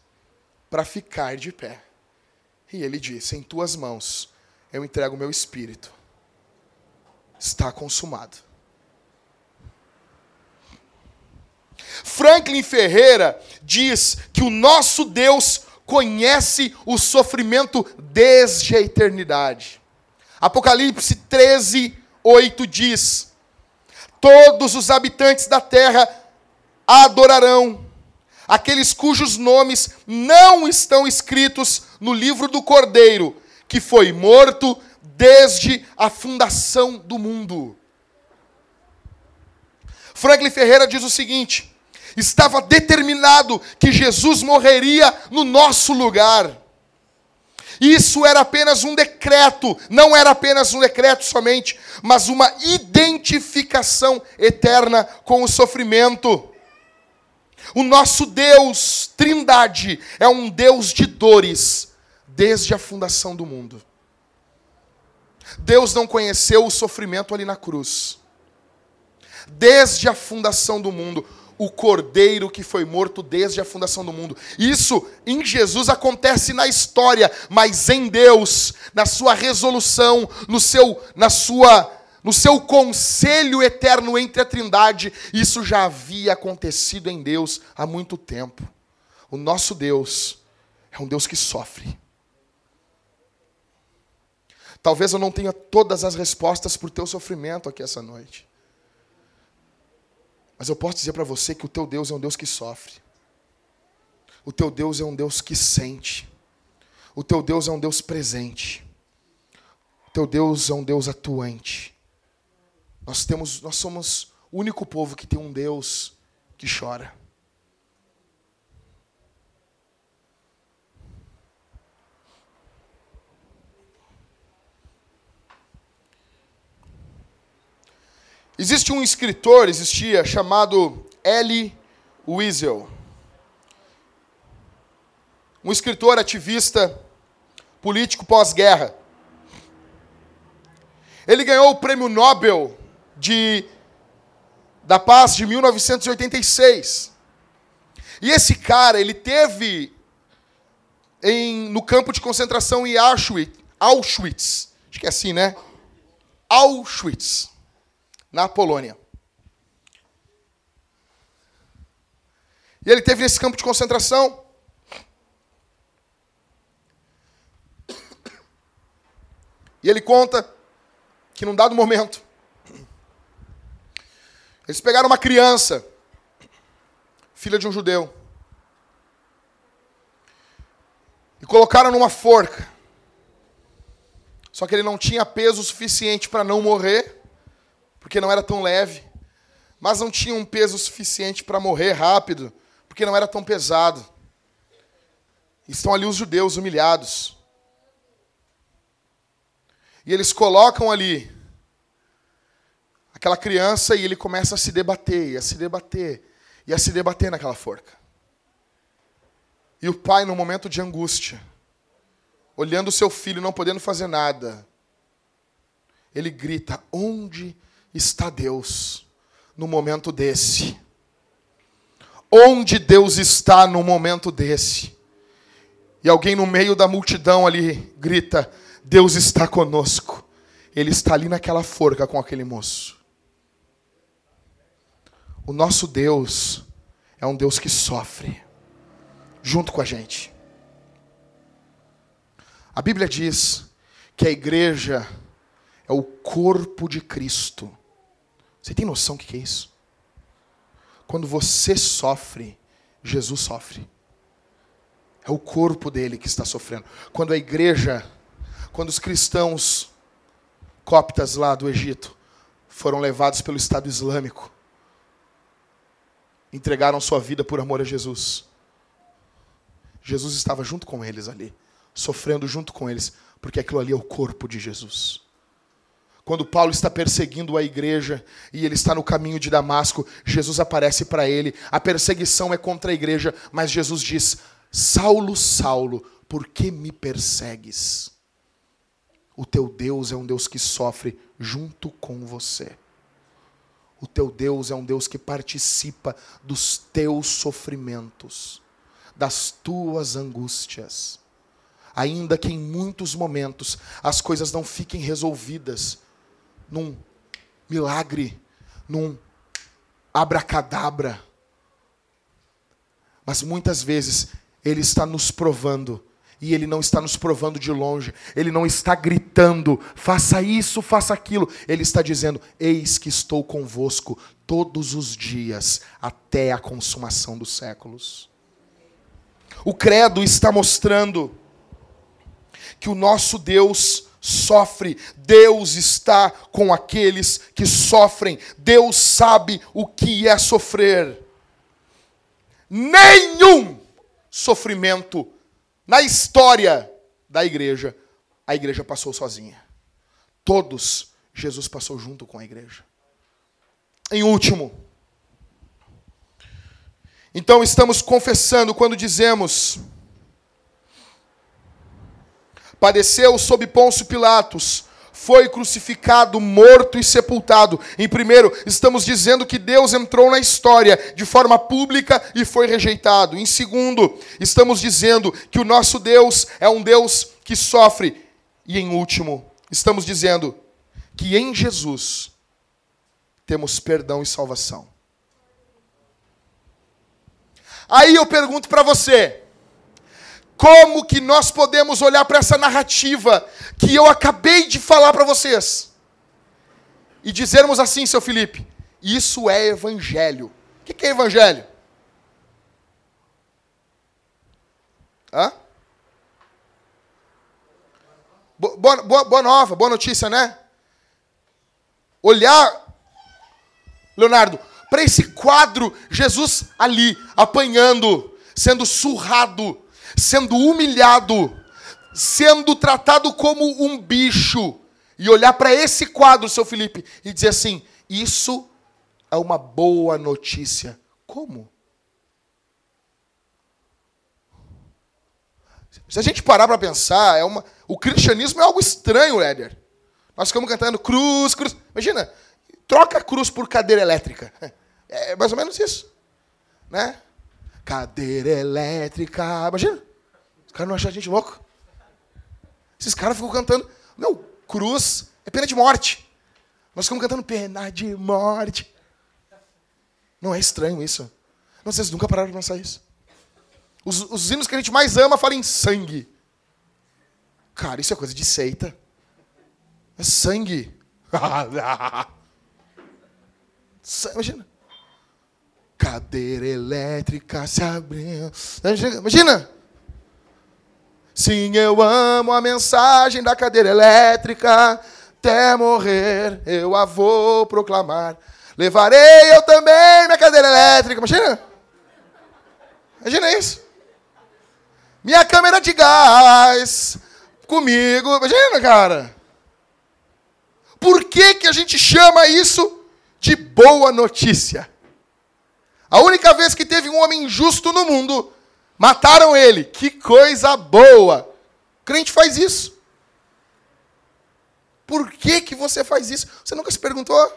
I: para ficar de pé. E ele disse: Em tuas mãos eu entrego o meu espírito. Está consumado. Franklin Ferreira diz que o nosso Deus conhece o sofrimento desde a eternidade. Apocalipse 13, 8 diz: Todos os habitantes da terra adorarão, aqueles cujos nomes não estão escritos no livro do Cordeiro, que foi morto desde a fundação do mundo. Franklin Ferreira diz o seguinte: estava determinado que Jesus morreria no nosso lugar. Isso era apenas um decreto, não era apenas um decreto somente, mas uma identificação eterna com o sofrimento. O nosso Deus, Trindade, é um Deus de dores desde a fundação do mundo. Deus não conheceu o sofrimento ali na cruz. Desde a fundação do mundo, o cordeiro que foi morto desde a fundação do mundo. Isso em Jesus acontece na história, mas em Deus, na sua resolução, no seu na sua no seu conselho eterno entre a Trindade, isso já havia acontecido em Deus há muito tempo. O nosso Deus é um Deus que sofre. Talvez eu não tenha todas as respostas para o teu sofrimento aqui essa noite. Mas eu posso dizer para você que o teu Deus é um Deus que sofre. O teu Deus é um Deus que sente. O teu Deus é um Deus presente. O teu Deus é um Deus atuante. Nós temos, nós somos o único povo que tem um Deus que chora. Existe um escritor, existia, chamado Elie Wiesel. Um escritor ativista político pós-guerra. Ele ganhou o Prêmio Nobel de, da Paz de 1986. E esse cara, ele teve em, no campo de concentração em Auschwitz, Auschwitz, acho que é assim, né? Auschwitz na Polônia. E ele teve nesse campo de concentração. E ele conta que num dado momento, eles pegaram uma criança, filha de um judeu, e colocaram numa forca. Só que ele não tinha peso suficiente para não morrer porque não era tão leve, mas não tinha um peso suficiente para morrer rápido, porque não era tão pesado. Estão ali os judeus humilhados. E eles colocam ali aquela criança e ele começa a se debater, a se debater, e a se debater naquela forca. E o pai, no momento de angústia, olhando o seu filho não podendo fazer nada, ele grita: Onde está Deus no momento desse? Onde Deus está no momento desse? E alguém no meio da multidão ali grita: Deus está conosco. Ele está ali naquela forca com aquele moço. O nosso Deus é um Deus que sofre junto com a gente. A Bíblia diz que a igreja é o corpo de Cristo. Você tem noção do que é isso? Quando você sofre, Jesus sofre. É o corpo dele que está sofrendo. Quando a igreja, quando os cristãos coptas lá do Egito foram levados pelo Estado Islâmico, entregaram sua vida por amor a Jesus. Jesus estava junto com eles ali, sofrendo junto com eles, porque aquilo ali é o corpo de Jesus. Quando Paulo está perseguindo a igreja e ele está no caminho de Damasco, Jesus aparece para ele. A perseguição é contra a igreja, mas Jesus diz: Saulo, Saulo, por que me persegues? O teu Deus é um Deus que sofre junto com você. O teu Deus é um Deus que participa dos teus sofrimentos, das tuas angústias. ainda que em muitos momentos as coisas não fiquem resolvidas num milagre, num abracadabra. Mas muitas vezes Ele está nos provando. E Ele não está nos provando de longe. Ele não está gritando, faça isso, faça aquilo. Ele está dizendo: Eis que estou convosco todos os dias, até a consumação dos séculos. O credo está mostrando que o nosso Deus sofre, Deus está com aqueles que sofrem, Deus sabe o que é sofrer. Nenhum sofrimento na história da igreja, a igreja passou sozinha. Todos, Jesus passou junto com a igreja. Em último, então estamos confessando quando dizemos: padeceu sob Pôncio Pilatos, foi crucificado, morto e sepultado. Em primeiro, estamos dizendo que Deus entrou na história de forma pública e foi rejeitado. Em segundo, estamos dizendo que o nosso Deus é um Deus que sofre. E em último, estamos dizendo que em Jesus temos perdão e salvação. Aí eu pergunto para você: como que nós podemos olhar para essa narrativa que eu acabei de falar para vocês e dizermos assim, seu Felipe, isso é evangelho. O que é evangelho? Hã? Boa, boa, boa nova, boa notícia, né? Olhar, Leonardo, para esse quadro, Jesus ali, apanhando, sendo surrado, sendo humilhado, sendo tratado como um bicho, e olhar para esse quadro, seu Felipe, e dizer assim: isso é uma boa notícia. Como? Se a gente parar para pensar, é uma... o cristianismo é algo estranho, Éder. Nós ficamos cantando cruz, cruz. Imagina, troca a cruz por cadeira elétrica. É mais ou menos isso. Né? Cadeira elétrica. Imagina. Os caras não acham a gente louco. Esses caras ficam cantando. Não, cruz é pena de morte. Nós ficamos cantando pena de morte. Não é estranho isso? Não, vocês nunca pararam de pensar isso. Os, os hinos que a gente mais ama falam em sangue. Cara, isso é coisa de seita. É sangue. [laughs] Imagina. Cadeira elétrica se abriu. Imagina. Sim, eu amo a mensagem da cadeira elétrica. Até morrer eu a vou proclamar. Levarei eu também minha cadeira elétrica. Imagina. Imagina isso. Minha câmera de gás. Comigo. Imagina, cara. Por que, que a gente chama isso de boa notícia? A única vez que teve um homem injusto no mundo, mataram ele. Que coisa boa! O crente faz isso. Por que, que você faz isso? Você nunca se perguntou?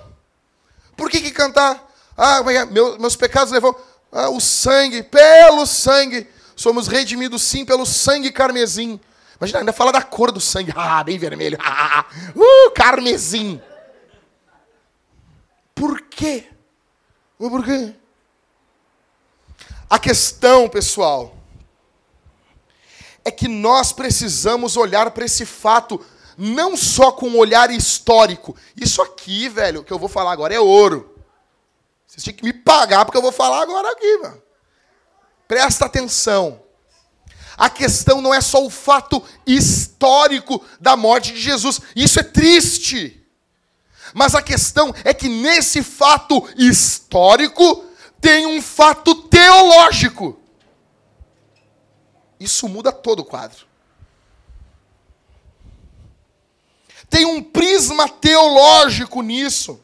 I: Por que, que cantar? Ah, é é? meus pecados levou ah, o sangue, pelo sangue. Somos redimidos sim pelo sangue carmesim. Imagina, ainda fala da cor do sangue. [laughs] Ah, bem vermelho. [laughs] uh, carmesim. Por quê? Por quê? A questão, pessoal, é que nós precisamos olhar para esse fato não só com um olhar histórico. Isso aqui, velho, que eu vou falar agora é ouro. Vocês tinham que me pagar porque eu vou falar agora aqui, mano. Presta atenção. A questão não é só o fato histórico da morte de Jesus. Isso é triste. Mas a questão é que nesse fato histórico tem um fato teológico. Isso muda todo o quadro. Tem um prisma teológico nisso.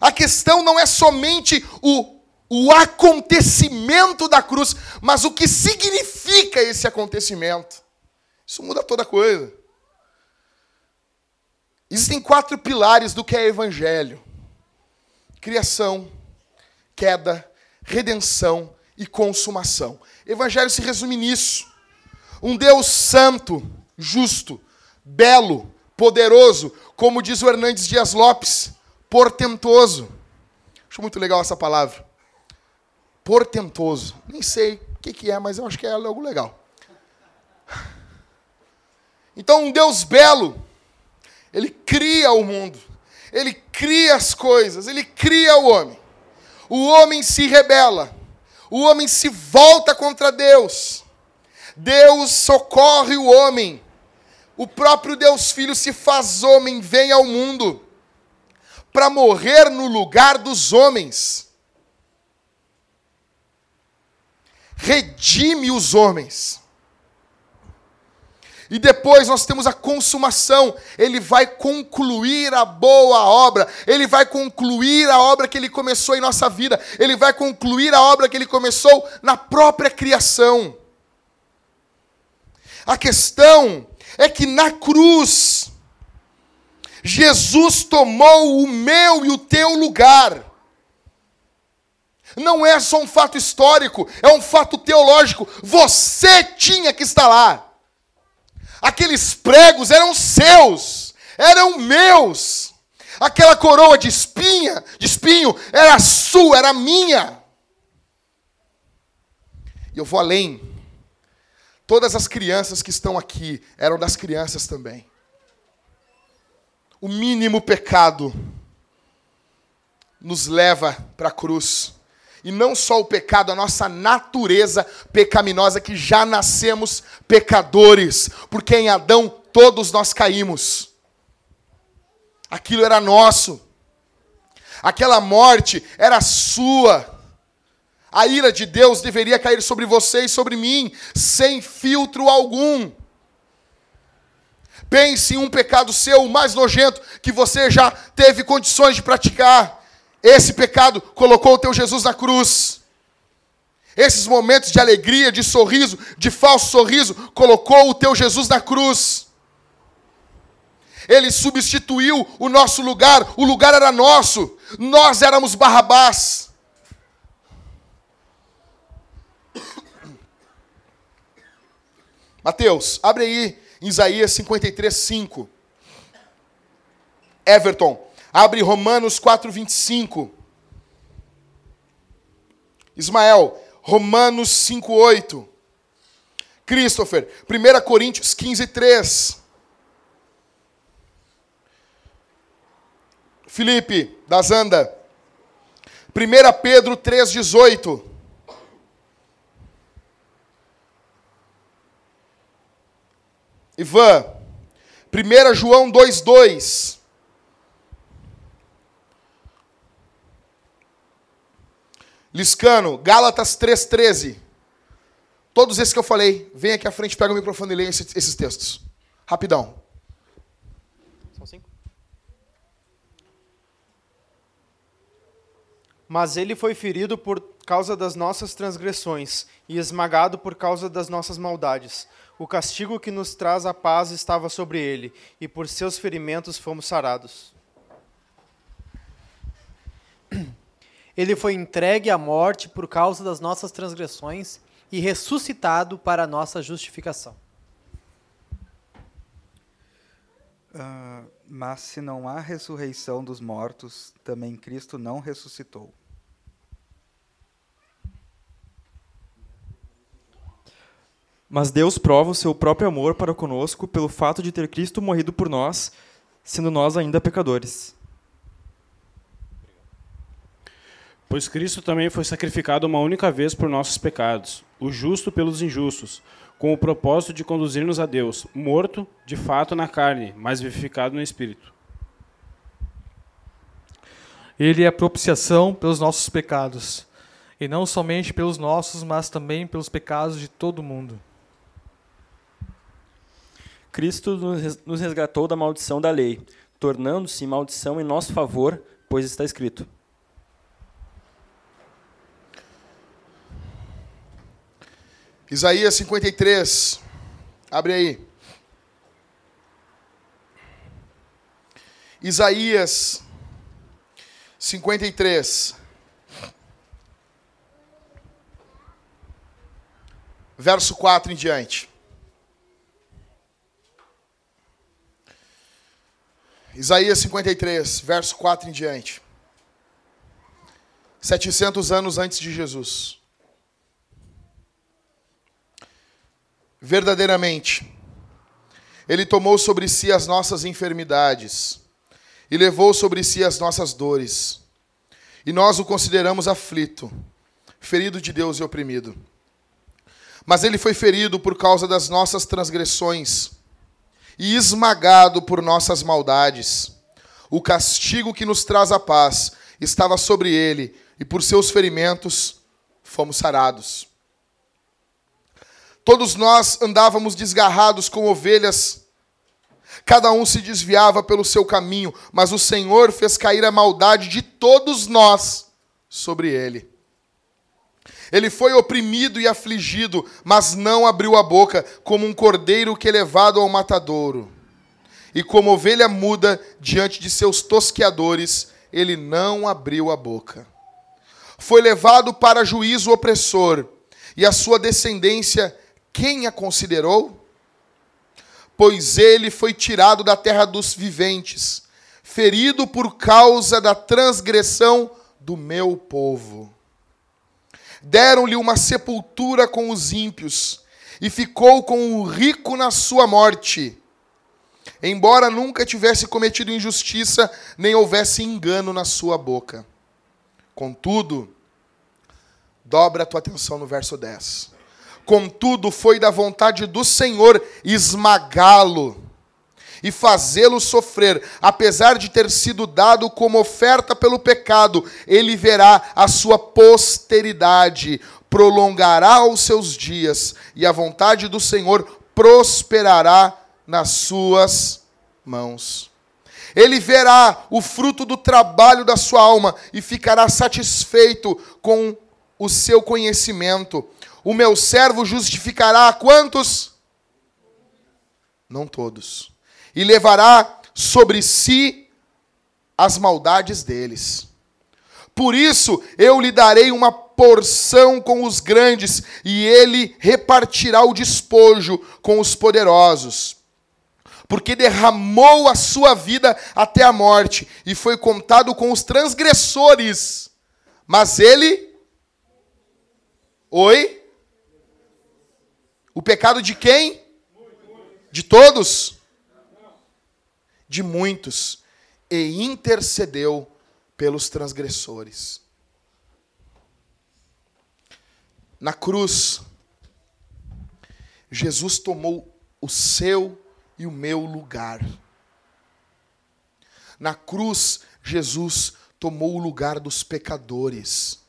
I: A questão não é somente o, o acontecimento da cruz, mas o que significa esse acontecimento. Isso muda toda coisa. Existem quatro pilares do que é evangelho: criação, queda, redenção e consumação. Evangelho se resume nisso. Um Deus santo, justo, belo, poderoso, como diz o Hernandes Dias Lopes, portentoso. Acho muito legal essa palavra. Portentoso. Nem sei o que, que é, mas eu acho que é algo legal. Então, um Deus belo, ele cria o mundo, ele cria as coisas, ele cria o homem. O homem se rebela, o homem se volta contra Deus. Deus socorre o homem. O próprio Deus Filho se faz homem, vem ao mundo para morrer no lugar dos homens. Redime os homens. E depois nós temos a consumação. Ele vai concluir a boa obra. Ele vai concluir a obra que ele começou em nossa vida. Ele vai concluir a obra que ele começou na própria criação. A questão é que na cruz, Jesus tomou o meu e o teu lugar. Não é só um fato histórico, é um fato teológico. Você tinha que estar lá. Aqueles pregos eram seus, eram meus. Aquela coroa de espinha, de espinho, era sua, era minha. E eu vou além. Todas as crianças que estão aqui eram das crianças também. O mínimo pecado nos leva para a cruz. E não só o pecado, a nossa natureza pecaminosa, que já nascemos pecadores, porque em Adão todos nós caímos. Aquilo era nosso. Aquela morte era sua. A ira de Deus deveria cair sobre você e sobre mim, sem filtro algum. Pense em um pecado seu, o mais nojento, que você já teve condições de praticar. Esse pecado colocou o teu Jesus na cruz. Esses momentos de alegria, de sorriso, de falso sorriso, colocou o teu Jesus na cruz. Ele substituiu o nosso lugar, o lugar era nosso, nós éramos Barrabás. [coughs] Mateus, abre aí Isaías 53, 5. Everton, abre Romanos 4, 25. Ismael, Romanos 5, 8. Christopher, 1 Coríntios 15, 3. Felipe, da Zanda, 1 Pedro 3, 18. Ivan, 1 João 2,2. Liscano, Gálatas 3,13. Todos esses que eu falei, vem aqui à frente, pega o microfone e leia esses, esses textos. Rapidão.
D: São cinco. Mas ele foi ferido por causa das nossas transgressões e esmagado por causa das nossas maldades. O castigo que nos traz a paz estava sobre ele, e por seus ferimentos fomos sarados.
J: Ele foi entregue à morte por causa das nossas transgressões e ressuscitado para a nossa justificação.
K: Uh, mas se não há ressurreição dos mortos, também Cristo não ressuscitou.
L: Mas Deus prova o seu próprio amor para conosco pelo fato de ter Cristo morrido por nós, sendo nós ainda pecadores.
M: Pois Cristo também foi sacrificado uma única vez por nossos pecados, o justo pelos injustos, com o propósito de conduzir-nos a Deus, morto, de fato, na carne, mas vivificado no espírito.
N: Ele é a propiciação pelos nossos pecados, e não somente pelos nossos, mas também pelos pecados de todo mundo.
L: Cristo nos resgatou da maldição da lei, tornando-se maldição em nosso favor, pois está escrito:
I: Isaías 53. Abre aí. Isaías 53. Verso 4 em diante. Isaías 53, verso 4 em diante. 700 anos antes de Jesus. Verdadeiramente, Ele tomou sobre si as nossas enfermidades e levou sobre si as nossas dores. E nós o consideramos aflito, ferido de Deus e oprimido. Mas ele foi ferido por causa das nossas transgressões e esmagado por nossas maldades. O castigo que nos traz a paz estava sobre ele, e por seus ferimentos fomos sarados. Todos nós andávamos desgarrados como ovelhas, cada um se desviava pelo seu caminho, mas o Senhor fez cair a maldade de todos nós sobre ele. Ele foi oprimido e afligido, mas não abriu a boca, como um cordeiro que é levado ao matadouro. E como ovelha muda diante de seus tosqueadores, ele não abriu a boca. Foi levado para juízo opressor, e a sua descendência, quem a considerou? Pois ele foi tirado da terra dos viventes, ferido por causa da transgressão do meu povo deram-lhe uma sepultura com os ímpios, e ficou com o rico na sua morte. Embora nunca tivesse cometido injustiça, nem houvesse engano na sua boca. Contudo, dobra a tua atenção no verso 10. Contudo, foi da vontade do Senhor esmagá-lo e fazê-lo sofrer, apesar de ter sido dado como oferta pelo pecado, ele verá a sua posteridade, prolongará os seus dias, e a vontade do Senhor prosperará nas suas mãos. Ele verá o fruto do trabalho da sua alma e ficará satisfeito com o seu conhecimento. O meu servo justificará a quantos? Não todos e levará sobre si as maldades deles. Por isso eu lhe darei uma porção com os grandes, e ele repartirá o despojo com os poderosos. Porque derramou a sua vida até a morte, e foi contado com os transgressores. Mas ele. Oi? O pecado de quem? De todos? de muitos e intercedeu pelos transgressores. Na cruz, Jesus tomou o seu e o meu lugar. Na cruz, Jesus tomou o lugar dos pecadores.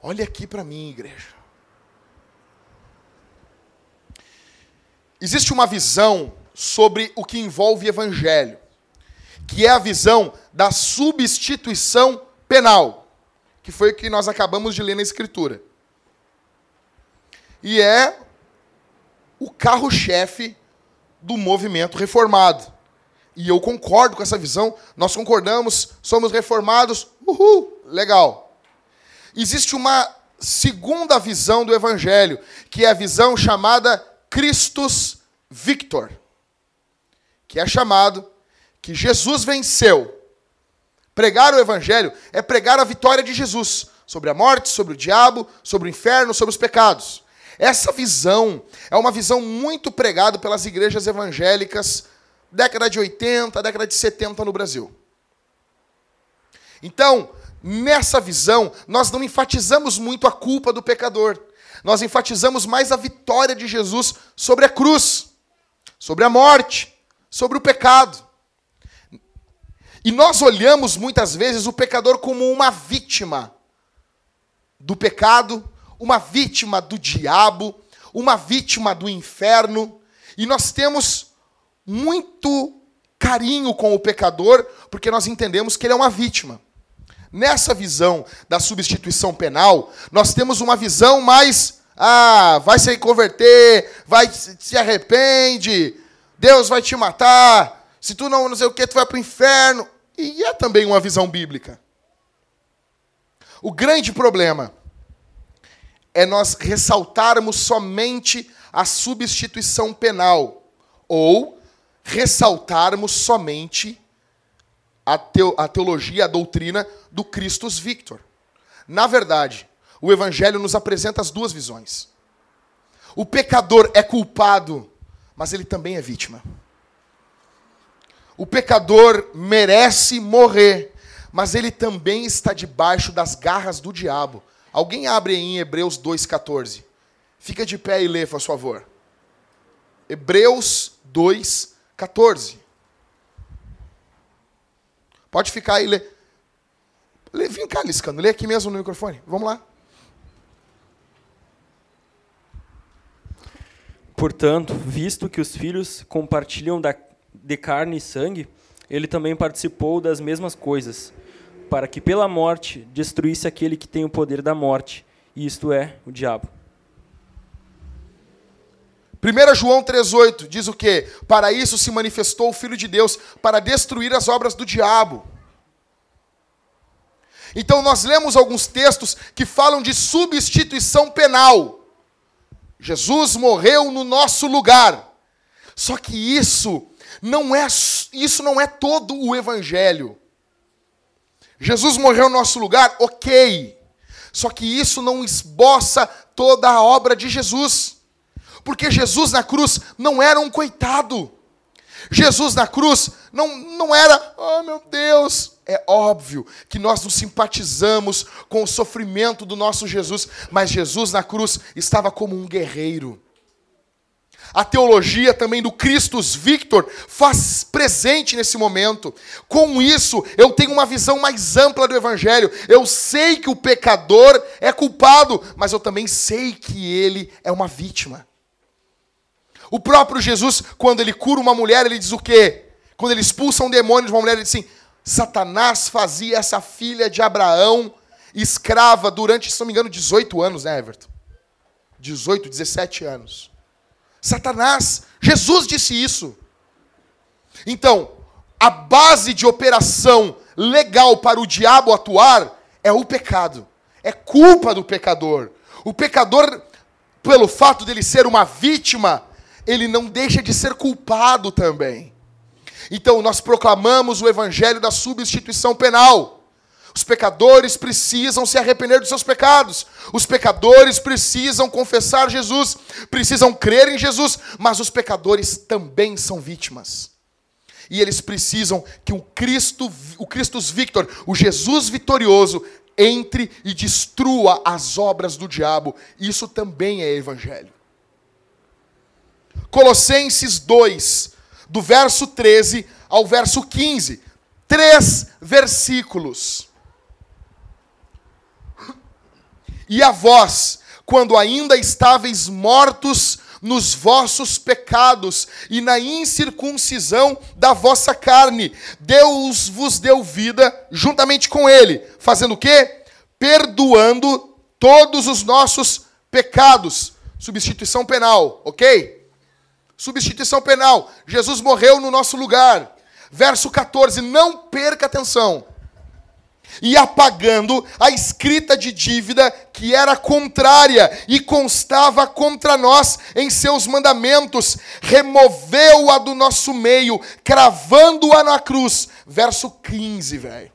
I: Olha aqui para mim, igreja. Existe uma visão sobre o que envolve evangelho, que é a visão da substituição penal, que foi o que nós acabamos de ler na Escritura. E é o carro-chefe do movimento reformado. E eu concordo com essa visão, nós concordamos, somos reformados, uhul, legal. Existe uma segunda visão do Evangelho, que é a visão chamada Christus Victor que é chamado, que Jesus venceu. Pregar o Evangelho é pregar a vitória de Jesus sobre a morte, sobre o diabo, sobre o inferno, sobre os pecados. Essa visão é uma visão muito pregada pelas igrejas evangélicas década de 80, década de 70 no Brasil. Então, nessa visão, nós não enfatizamos muito a culpa do pecador. Nós enfatizamos mais a vitória de Jesus sobre a cruz, sobre a morte, sobre o pecado. E nós olhamos muitas vezes o pecador como uma vítima do pecado, uma vítima do diabo, uma vítima do inferno, e nós temos muito carinho com o pecador, porque nós entendemos que ele é uma vítima. Nessa visão da substituição penal, nós temos uma visão mais ah, vai se converter, vai se arrepende, Deus vai te matar, se tu não, não sei o que, tu vai para o inferno. E é também uma visão bíblica. O grande problema é nós ressaltarmos somente a substituição penal ou ressaltarmos somente a, teo, a teologia, a doutrina do Christus Victor. Na verdade, o Evangelho nos apresenta as duas visões. O pecador é culpado, mas ele também é vítima. O pecador merece morrer, mas ele também está debaixo das garras do diabo. Alguém abre em Hebreus 2,14. Fica de pé e lê, por favor. Hebreus 2,14. Pode ficar aí e ler. Lê, vem cá, Liscano. Lê aqui mesmo no microfone. Vamos lá.
L: Portanto, visto que os filhos compartilham da, de carne e sangue, ele também participou das mesmas coisas, para que pela morte destruísse aquele que tem o poder da morte, isto é, o diabo.
I: 1 João 3,8 diz o quê? Para isso se manifestou o Filho de Deus, para destruir as obras do diabo. Então nós lemos alguns textos que falam de substituição penal. Jesus morreu no nosso lugar. Só que isso não é isso não é todo o evangelho. Jesus morreu no nosso lugar, OK. Só que isso não esboça toda a obra de Jesus. Porque Jesus na cruz não era um coitado. Jesus na cruz não, não era, oh meu Deus. É óbvio que nós nos simpatizamos com o sofrimento do nosso Jesus, mas Jesus na cruz estava como um guerreiro. A teologia também do Christus Victor faz presente nesse momento. Com isso, eu tenho uma visão mais ampla do Evangelho. Eu sei que o pecador é culpado, mas eu também sei que ele é uma vítima. O próprio Jesus, quando ele cura uma mulher, ele diz o quê? Quando ele expulsa um demônio de uma mulher, ele diz assim: Satanás fazia essa filha de Abraão escrava durante, se não me engano, 18 anos, né, Everton? 18, 17 anos. Satanás, Jesus disse isso. Então, a base de operação legal para o diabo atuar é o pecado. É culpa do pecador. O pecador, pelo fato dele ser uma vítima, ele não deixa de ser culpado também. Então, nós proclamamos o evangelho da substituição penal. Os pecadores precisam se arrepender dos seus pecados. Os pecadores precisam confessar Jesus, precisam crer em Jesus, mas os pecadores também são vítimas. E eles precisam que o Cristo, o Christus Victor, o Jesus vitorioso, entre e destrua as obras do diabo. Isso também é evangelho. Colossenses 2, do verso 13 ao verso 15. Três versículos. E a vós, quando ainda estáveis mortos nos vossos pecados e na incircuncisão da vossa carne, Deus vos deu vida juntamente com ele, fazendo o quê? Perdoando todos os nossos pecados. Substituição penal, ok? Substituição penal. Jesus morreu no nosso lugar. Verso 14, não perca atenção. E apagando a escrita de dívida que era contrária e constava contra nós em seus mandamentos, removeu-a do nosso meio, cravando-a na cruz. Verso 15, velho.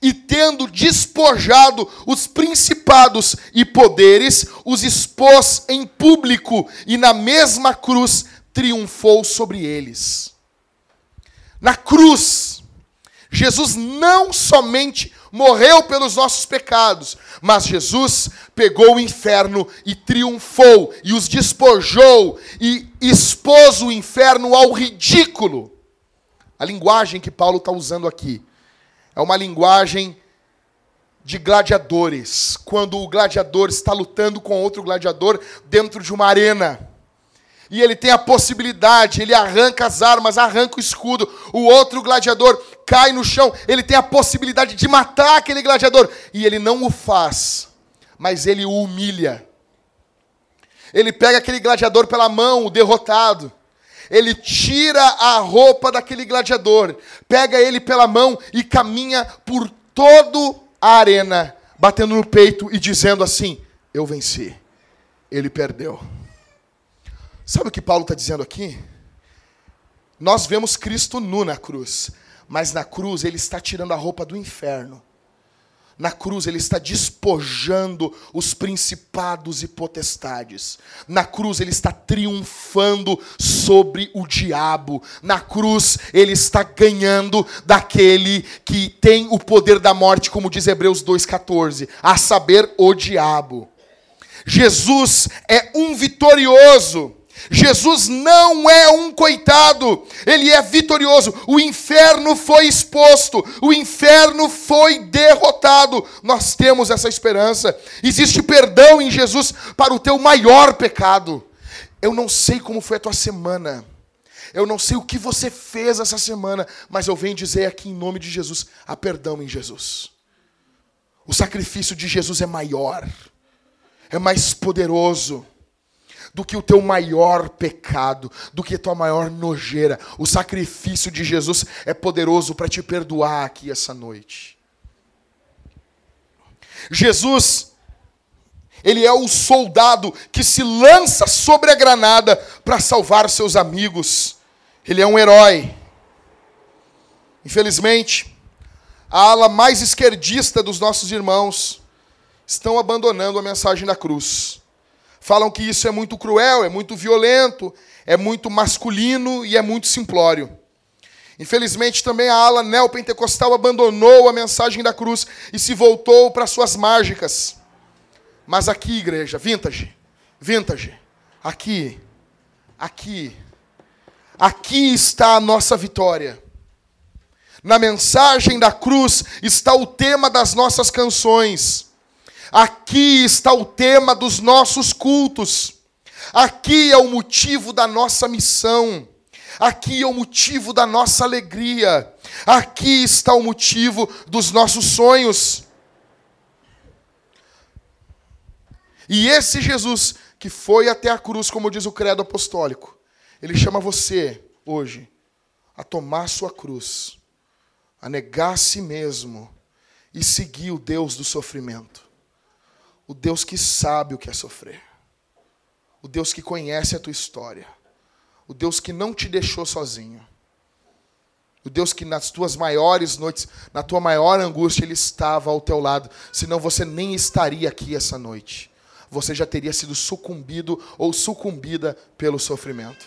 I: E tendo despojado os principados e poderes, os expôs em público, e na mesma cruz triunfou sobre eles. Na cruz, Jesus não somente morreu pelos nossos pecados, mas Jesus pegou o inferno e triunfou, e os despojou, e expôs o inferno ao ridículo. A linguagem que Paulo está usando aqui é uma linguagem de gladiadores, quando o gladiador está lutando com outro gladiador dentro de uma arena e ele tem a possibilidade, ele arranca as armas, arranca o escudo, o outro gladiador cai no chão, ele tem a possibilidade de matar aquele gladiador, e ele não o faz, mas ele o humilha. Ele pega aquele gladiador pela mão, o derrotado, ele tira a roupa daquele gladiador, pega ele pela mão e caminha por toda a arena, batendo no peito e dizendo assim: Eu venci, ele perdeu. Sabe o que Paulo está dizendo aqui? Nós vemos Cristo nu na cruz, Mas na cruz ele está tirando a roupa do inferno. Na cruz ele está despojando os principados e potestades. Na cruz ele está triunfando sobre o diabo. Na cruz ele está ganhando daquele que tem o poder da morte, como diz Hebreus 2:14, a saber, o diabo. Jesus é um vitorioso. Jesus não é um coitado, ele é vitorioso. O inferno foi exposto, o inferno foi derrotado. Nós temos essa esperança. Existe perdão em Jesus para o teu maior pecado. Eu não sei como foi a tua semana. Eu não sei o que você fez essa semana, mas eu venho dizer aqui em nome de Jesus: há perdão em Jesus. O sacrifício de Jesus é maior, é mais poderoso do que o teu maior pecado, do que a tua maior nojeira. O sacrifício de Jesus é poderoso para te perdoar aqui essa noite. Jesus, ele é o soldado que se lança sobre a granada para salvar seus amigos. Ele é um herói. Infelizmente, a ala mais esquerdista dos nossos irmãos estão abandonando a mensagem da cruz. Falam que isso é muito cruel, é muito violento, é muito masculino e é muito simplório. Infelizmente, também a ala neopentecostal abandonou a mensagem da cruz e se voltou para suas mágicas. Mas aqui, igreja, vintage, vintage, aqui, aqui, aqui está a nossa vitória. Na mensagem da cruz está o tema das nossas canções. Aqui está o tema dos nossos cultos. Aqui é o motivo da nossa missão. Aqui é o motivo da nossa alegria. Aqui está o motivo dos nossos sonhos. E esse Jesus que foi até a cruz, como diz o credo apostólico, ele chama você hoje a tomar sua cruz, a negar a si mesmo e seguir o Deus do sofrimento o Deus que sabe o que é sofrer, o Deus que conhece a tua história, o Deus que não te deixou sozinho, o Deus que nas tuas maiores noites, na tua maior angústia, Ele estava ao teu lado, senão você nem estaria aqui essa noite, você já teria sido sucumbido ou sucumbida pelo sofrimento.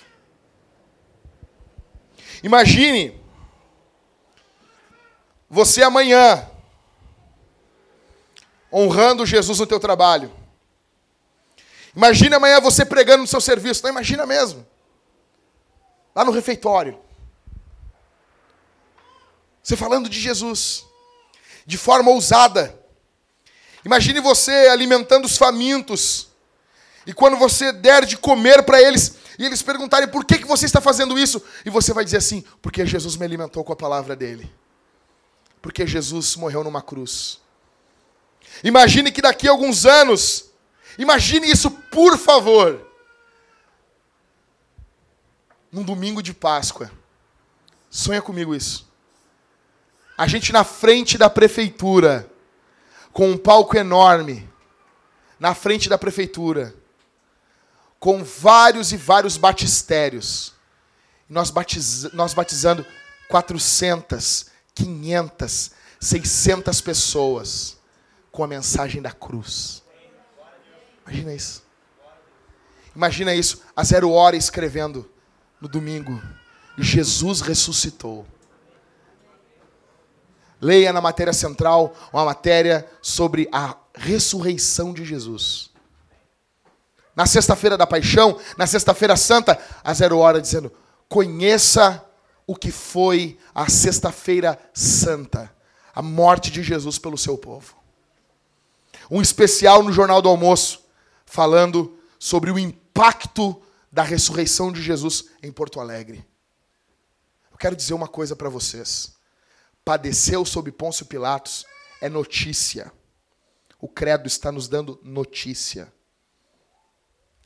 I: Imagine você amanhã honrando Jesus no teu trabalho. Imagina amanhã você pregando no seu serviço. Não, imagina mesmo. Lá no refeitório. Você falando de Jesus. De forma ousada. Imagine você alimentando os famintos. E quando você der de comer para eles, e eles perguntarem por que, que você está fazendo isso, e você vai dizer assim: porque Jesus me alimentou com a palavra dele. Porque Jesus morreu numa cruz. Imagine que daqui a alguns anos, imagine isso, por favor. Num domingo de Páscoa. Sonha comigo isso. A gente na frente da prefeitura, com um palco enorme, na frente da prefeitura, com vários e vários batistérios. Nós, batiz, nós batizando 400, 500, 600 pessoas com a mensagem da cruz. Imagina isso. Imagina isso, a zero hora escrevendo no domingo: Jesus ressuscitou. Leia na matéria central uma matéria sobre a ressurreição de Jesus. Na sexta-feira da paixão, na sexta-feira santa, a zero hora dizendo: conheça o que foi a sexta-feira santa, a morte de Jesus pelo seu povo um especial no Jornal do Almoço, falando sobre o impacto da ressurreição de Jesus em Porto Alegre. Eu quero dizer uma coisa para vocês. Padeceu sob Pôncio Pilatos é notícia. O credo está nos dando notícia.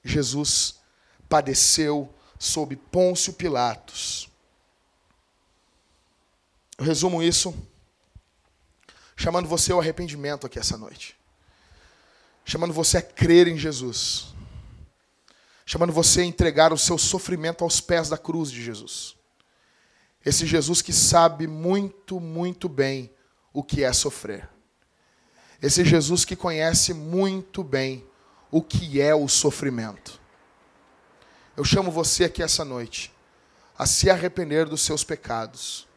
I: Jesus padeceu sob Pôncio Pilatos. Eu resumo isso chamando você ao arrependimento aqui essa noite chamando você a crer em Jesus, chamando você a entregar o seu sofrimento aos pés da cruz de Jesus. Esse Jesus que sabe muito, muito bem o que é sofrer. Esse Jesus que conhece muito bem o que é o sofrimento. Eu chamo você aqui essa noite a se arrepender dos seus pecados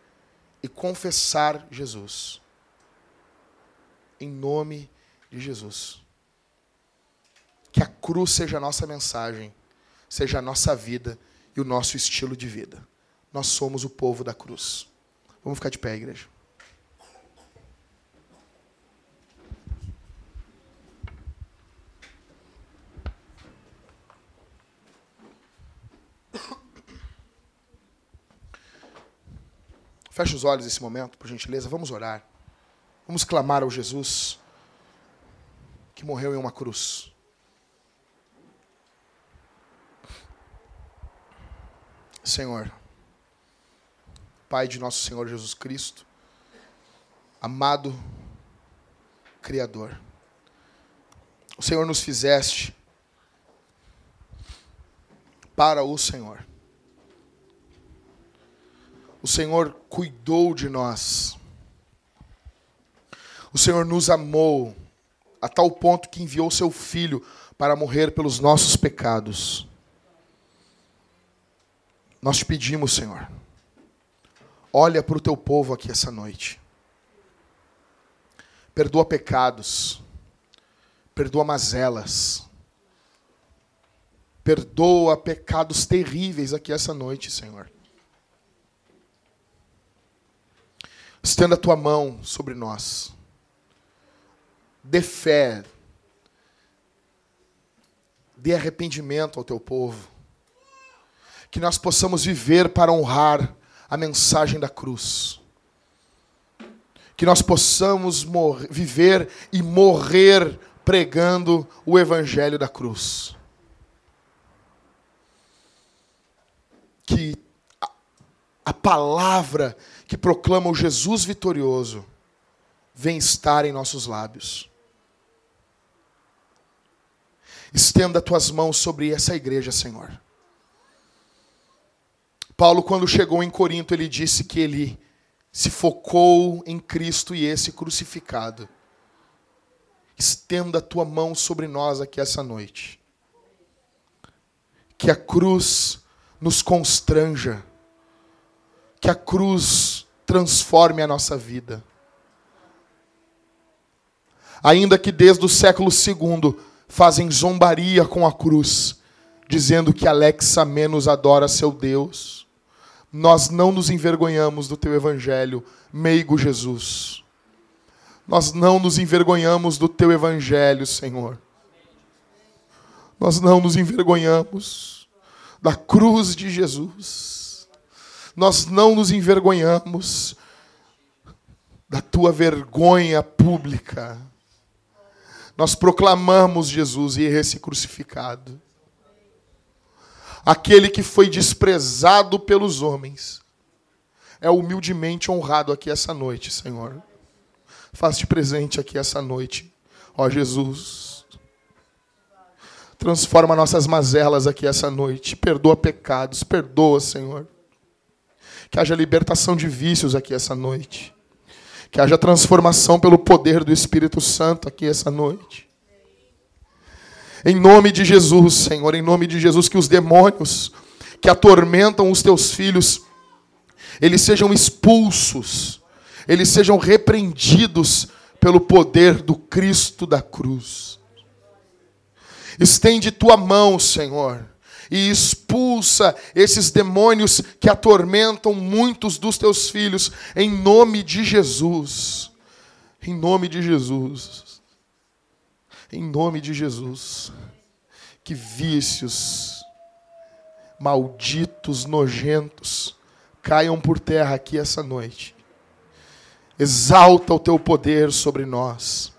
I: e confessar Jesus. Em nome de Jesus. Que a cruz seja a nossa mensagem, seja a nossa vida e o nosso estilo de vida. Nós somos o povo da cruz. Vamos ficar de pé, igreja. Feche os olhos nesse momento, por gentileza. Vamos orar. Vamos clamar ao Jesus que morreu em uma cruz. Senhor, Pai de nosso Senhor Jesus Cristo, amado Criador, o Senhor nos fizeste para o Senhor. O Senhor cuidou de nós. O Senhor nos amou a tal ponto que enviou seu filho para morrer pelos nossos pecados. Nós te pedimos, Senhor, olha para o teu povo aqui essa noite. Perdoa pecados, perdoa mazelas, perdoa pecados terríveis aqui essa noite, Senhor. Estenda a tua mão sobre nós. Dê fé. Dê arrependimento ao teu povo. Que nós possamos viver para honrar a mensagem da cruz. Que nós possamos morrer, viver e morrer pregando o evangelho da cruz. Que a, a palavra que proclama o Jesus vitorioso vem estar em nossos lábios. Estenda tuas mãos sobre essa igreja, Senhor. Paulo, quando chegou em Corinto, ele disse que ele se focou em Cristo e esse crucificado. Estenda a tua mão sobre nós aqui essa noite. Que a cruz nos constranja. Que a cruz transforme a nossa vida. Ainda que desde o século II fazem zombaria com a cruz, dizendo que Alexa menos adora seu Deus, nós não nos envergonhamos do teu evangelho, meigo Jesus. Nós não nos envergonhamos do teu evangelho, Senhor. Nós não nos envergonhamos da cruz de Jesus nós não nos envergonhamos da tua vergonha pública. Nós proclamamos Jesus e esse crucificado. Aquele que foi desprezado pelos homens é humildemente honrado aqui essa noite, Senhor. Faz-te presente aqui essa noite, ó Jesus. Transforma nossas mazelas aqui essa noite. Perdoa pecados, perdoa, Senhor. Que haja libertação de vícios aqui essa noite. Que haja transformação pelo poder do Espírito Santo aqui essa noite. Em nome de Jesus, Senhor, em nome de Jesus, que os demônios que atormentam os teus filhos, eles sejam expulsos, eles sejam repreendidos pelo poder do Cristo da cruz. Estende tua mão, Senhor e expulsa esses demônios que atormentam muitos dos teus filhos, em nome de Jesus. Em nome de Jesus. Em nome de Jesus. Que vícios malditos, nojentos, caiam por terra aqui essa noite. Exalta o teu poder sobre nós.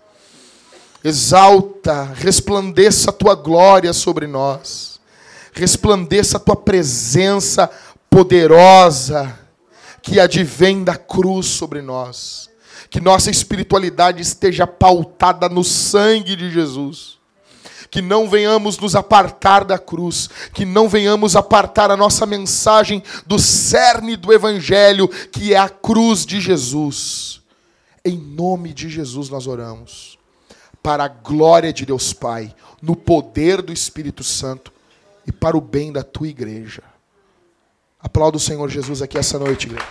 I: Exalta, resplandeça a tua glória sobre nós resplandeça a tua presença poderosa que advém da cruz sobre nós. Que nossa espiritualidade esteja pautada no sangue de Jesus. que não venhamos nos apartar da cruz, que não venhamos apartar a nossa mensagem do cerne do Evangelho, que é a cruz de Jesus. Em nome de Jesus nós oramos, para a glória de Deus Pai, no poder do Espírito Santo e para o bem da tua igreja. Aplauda o Senhor Jesus aqui essa noite, igreja.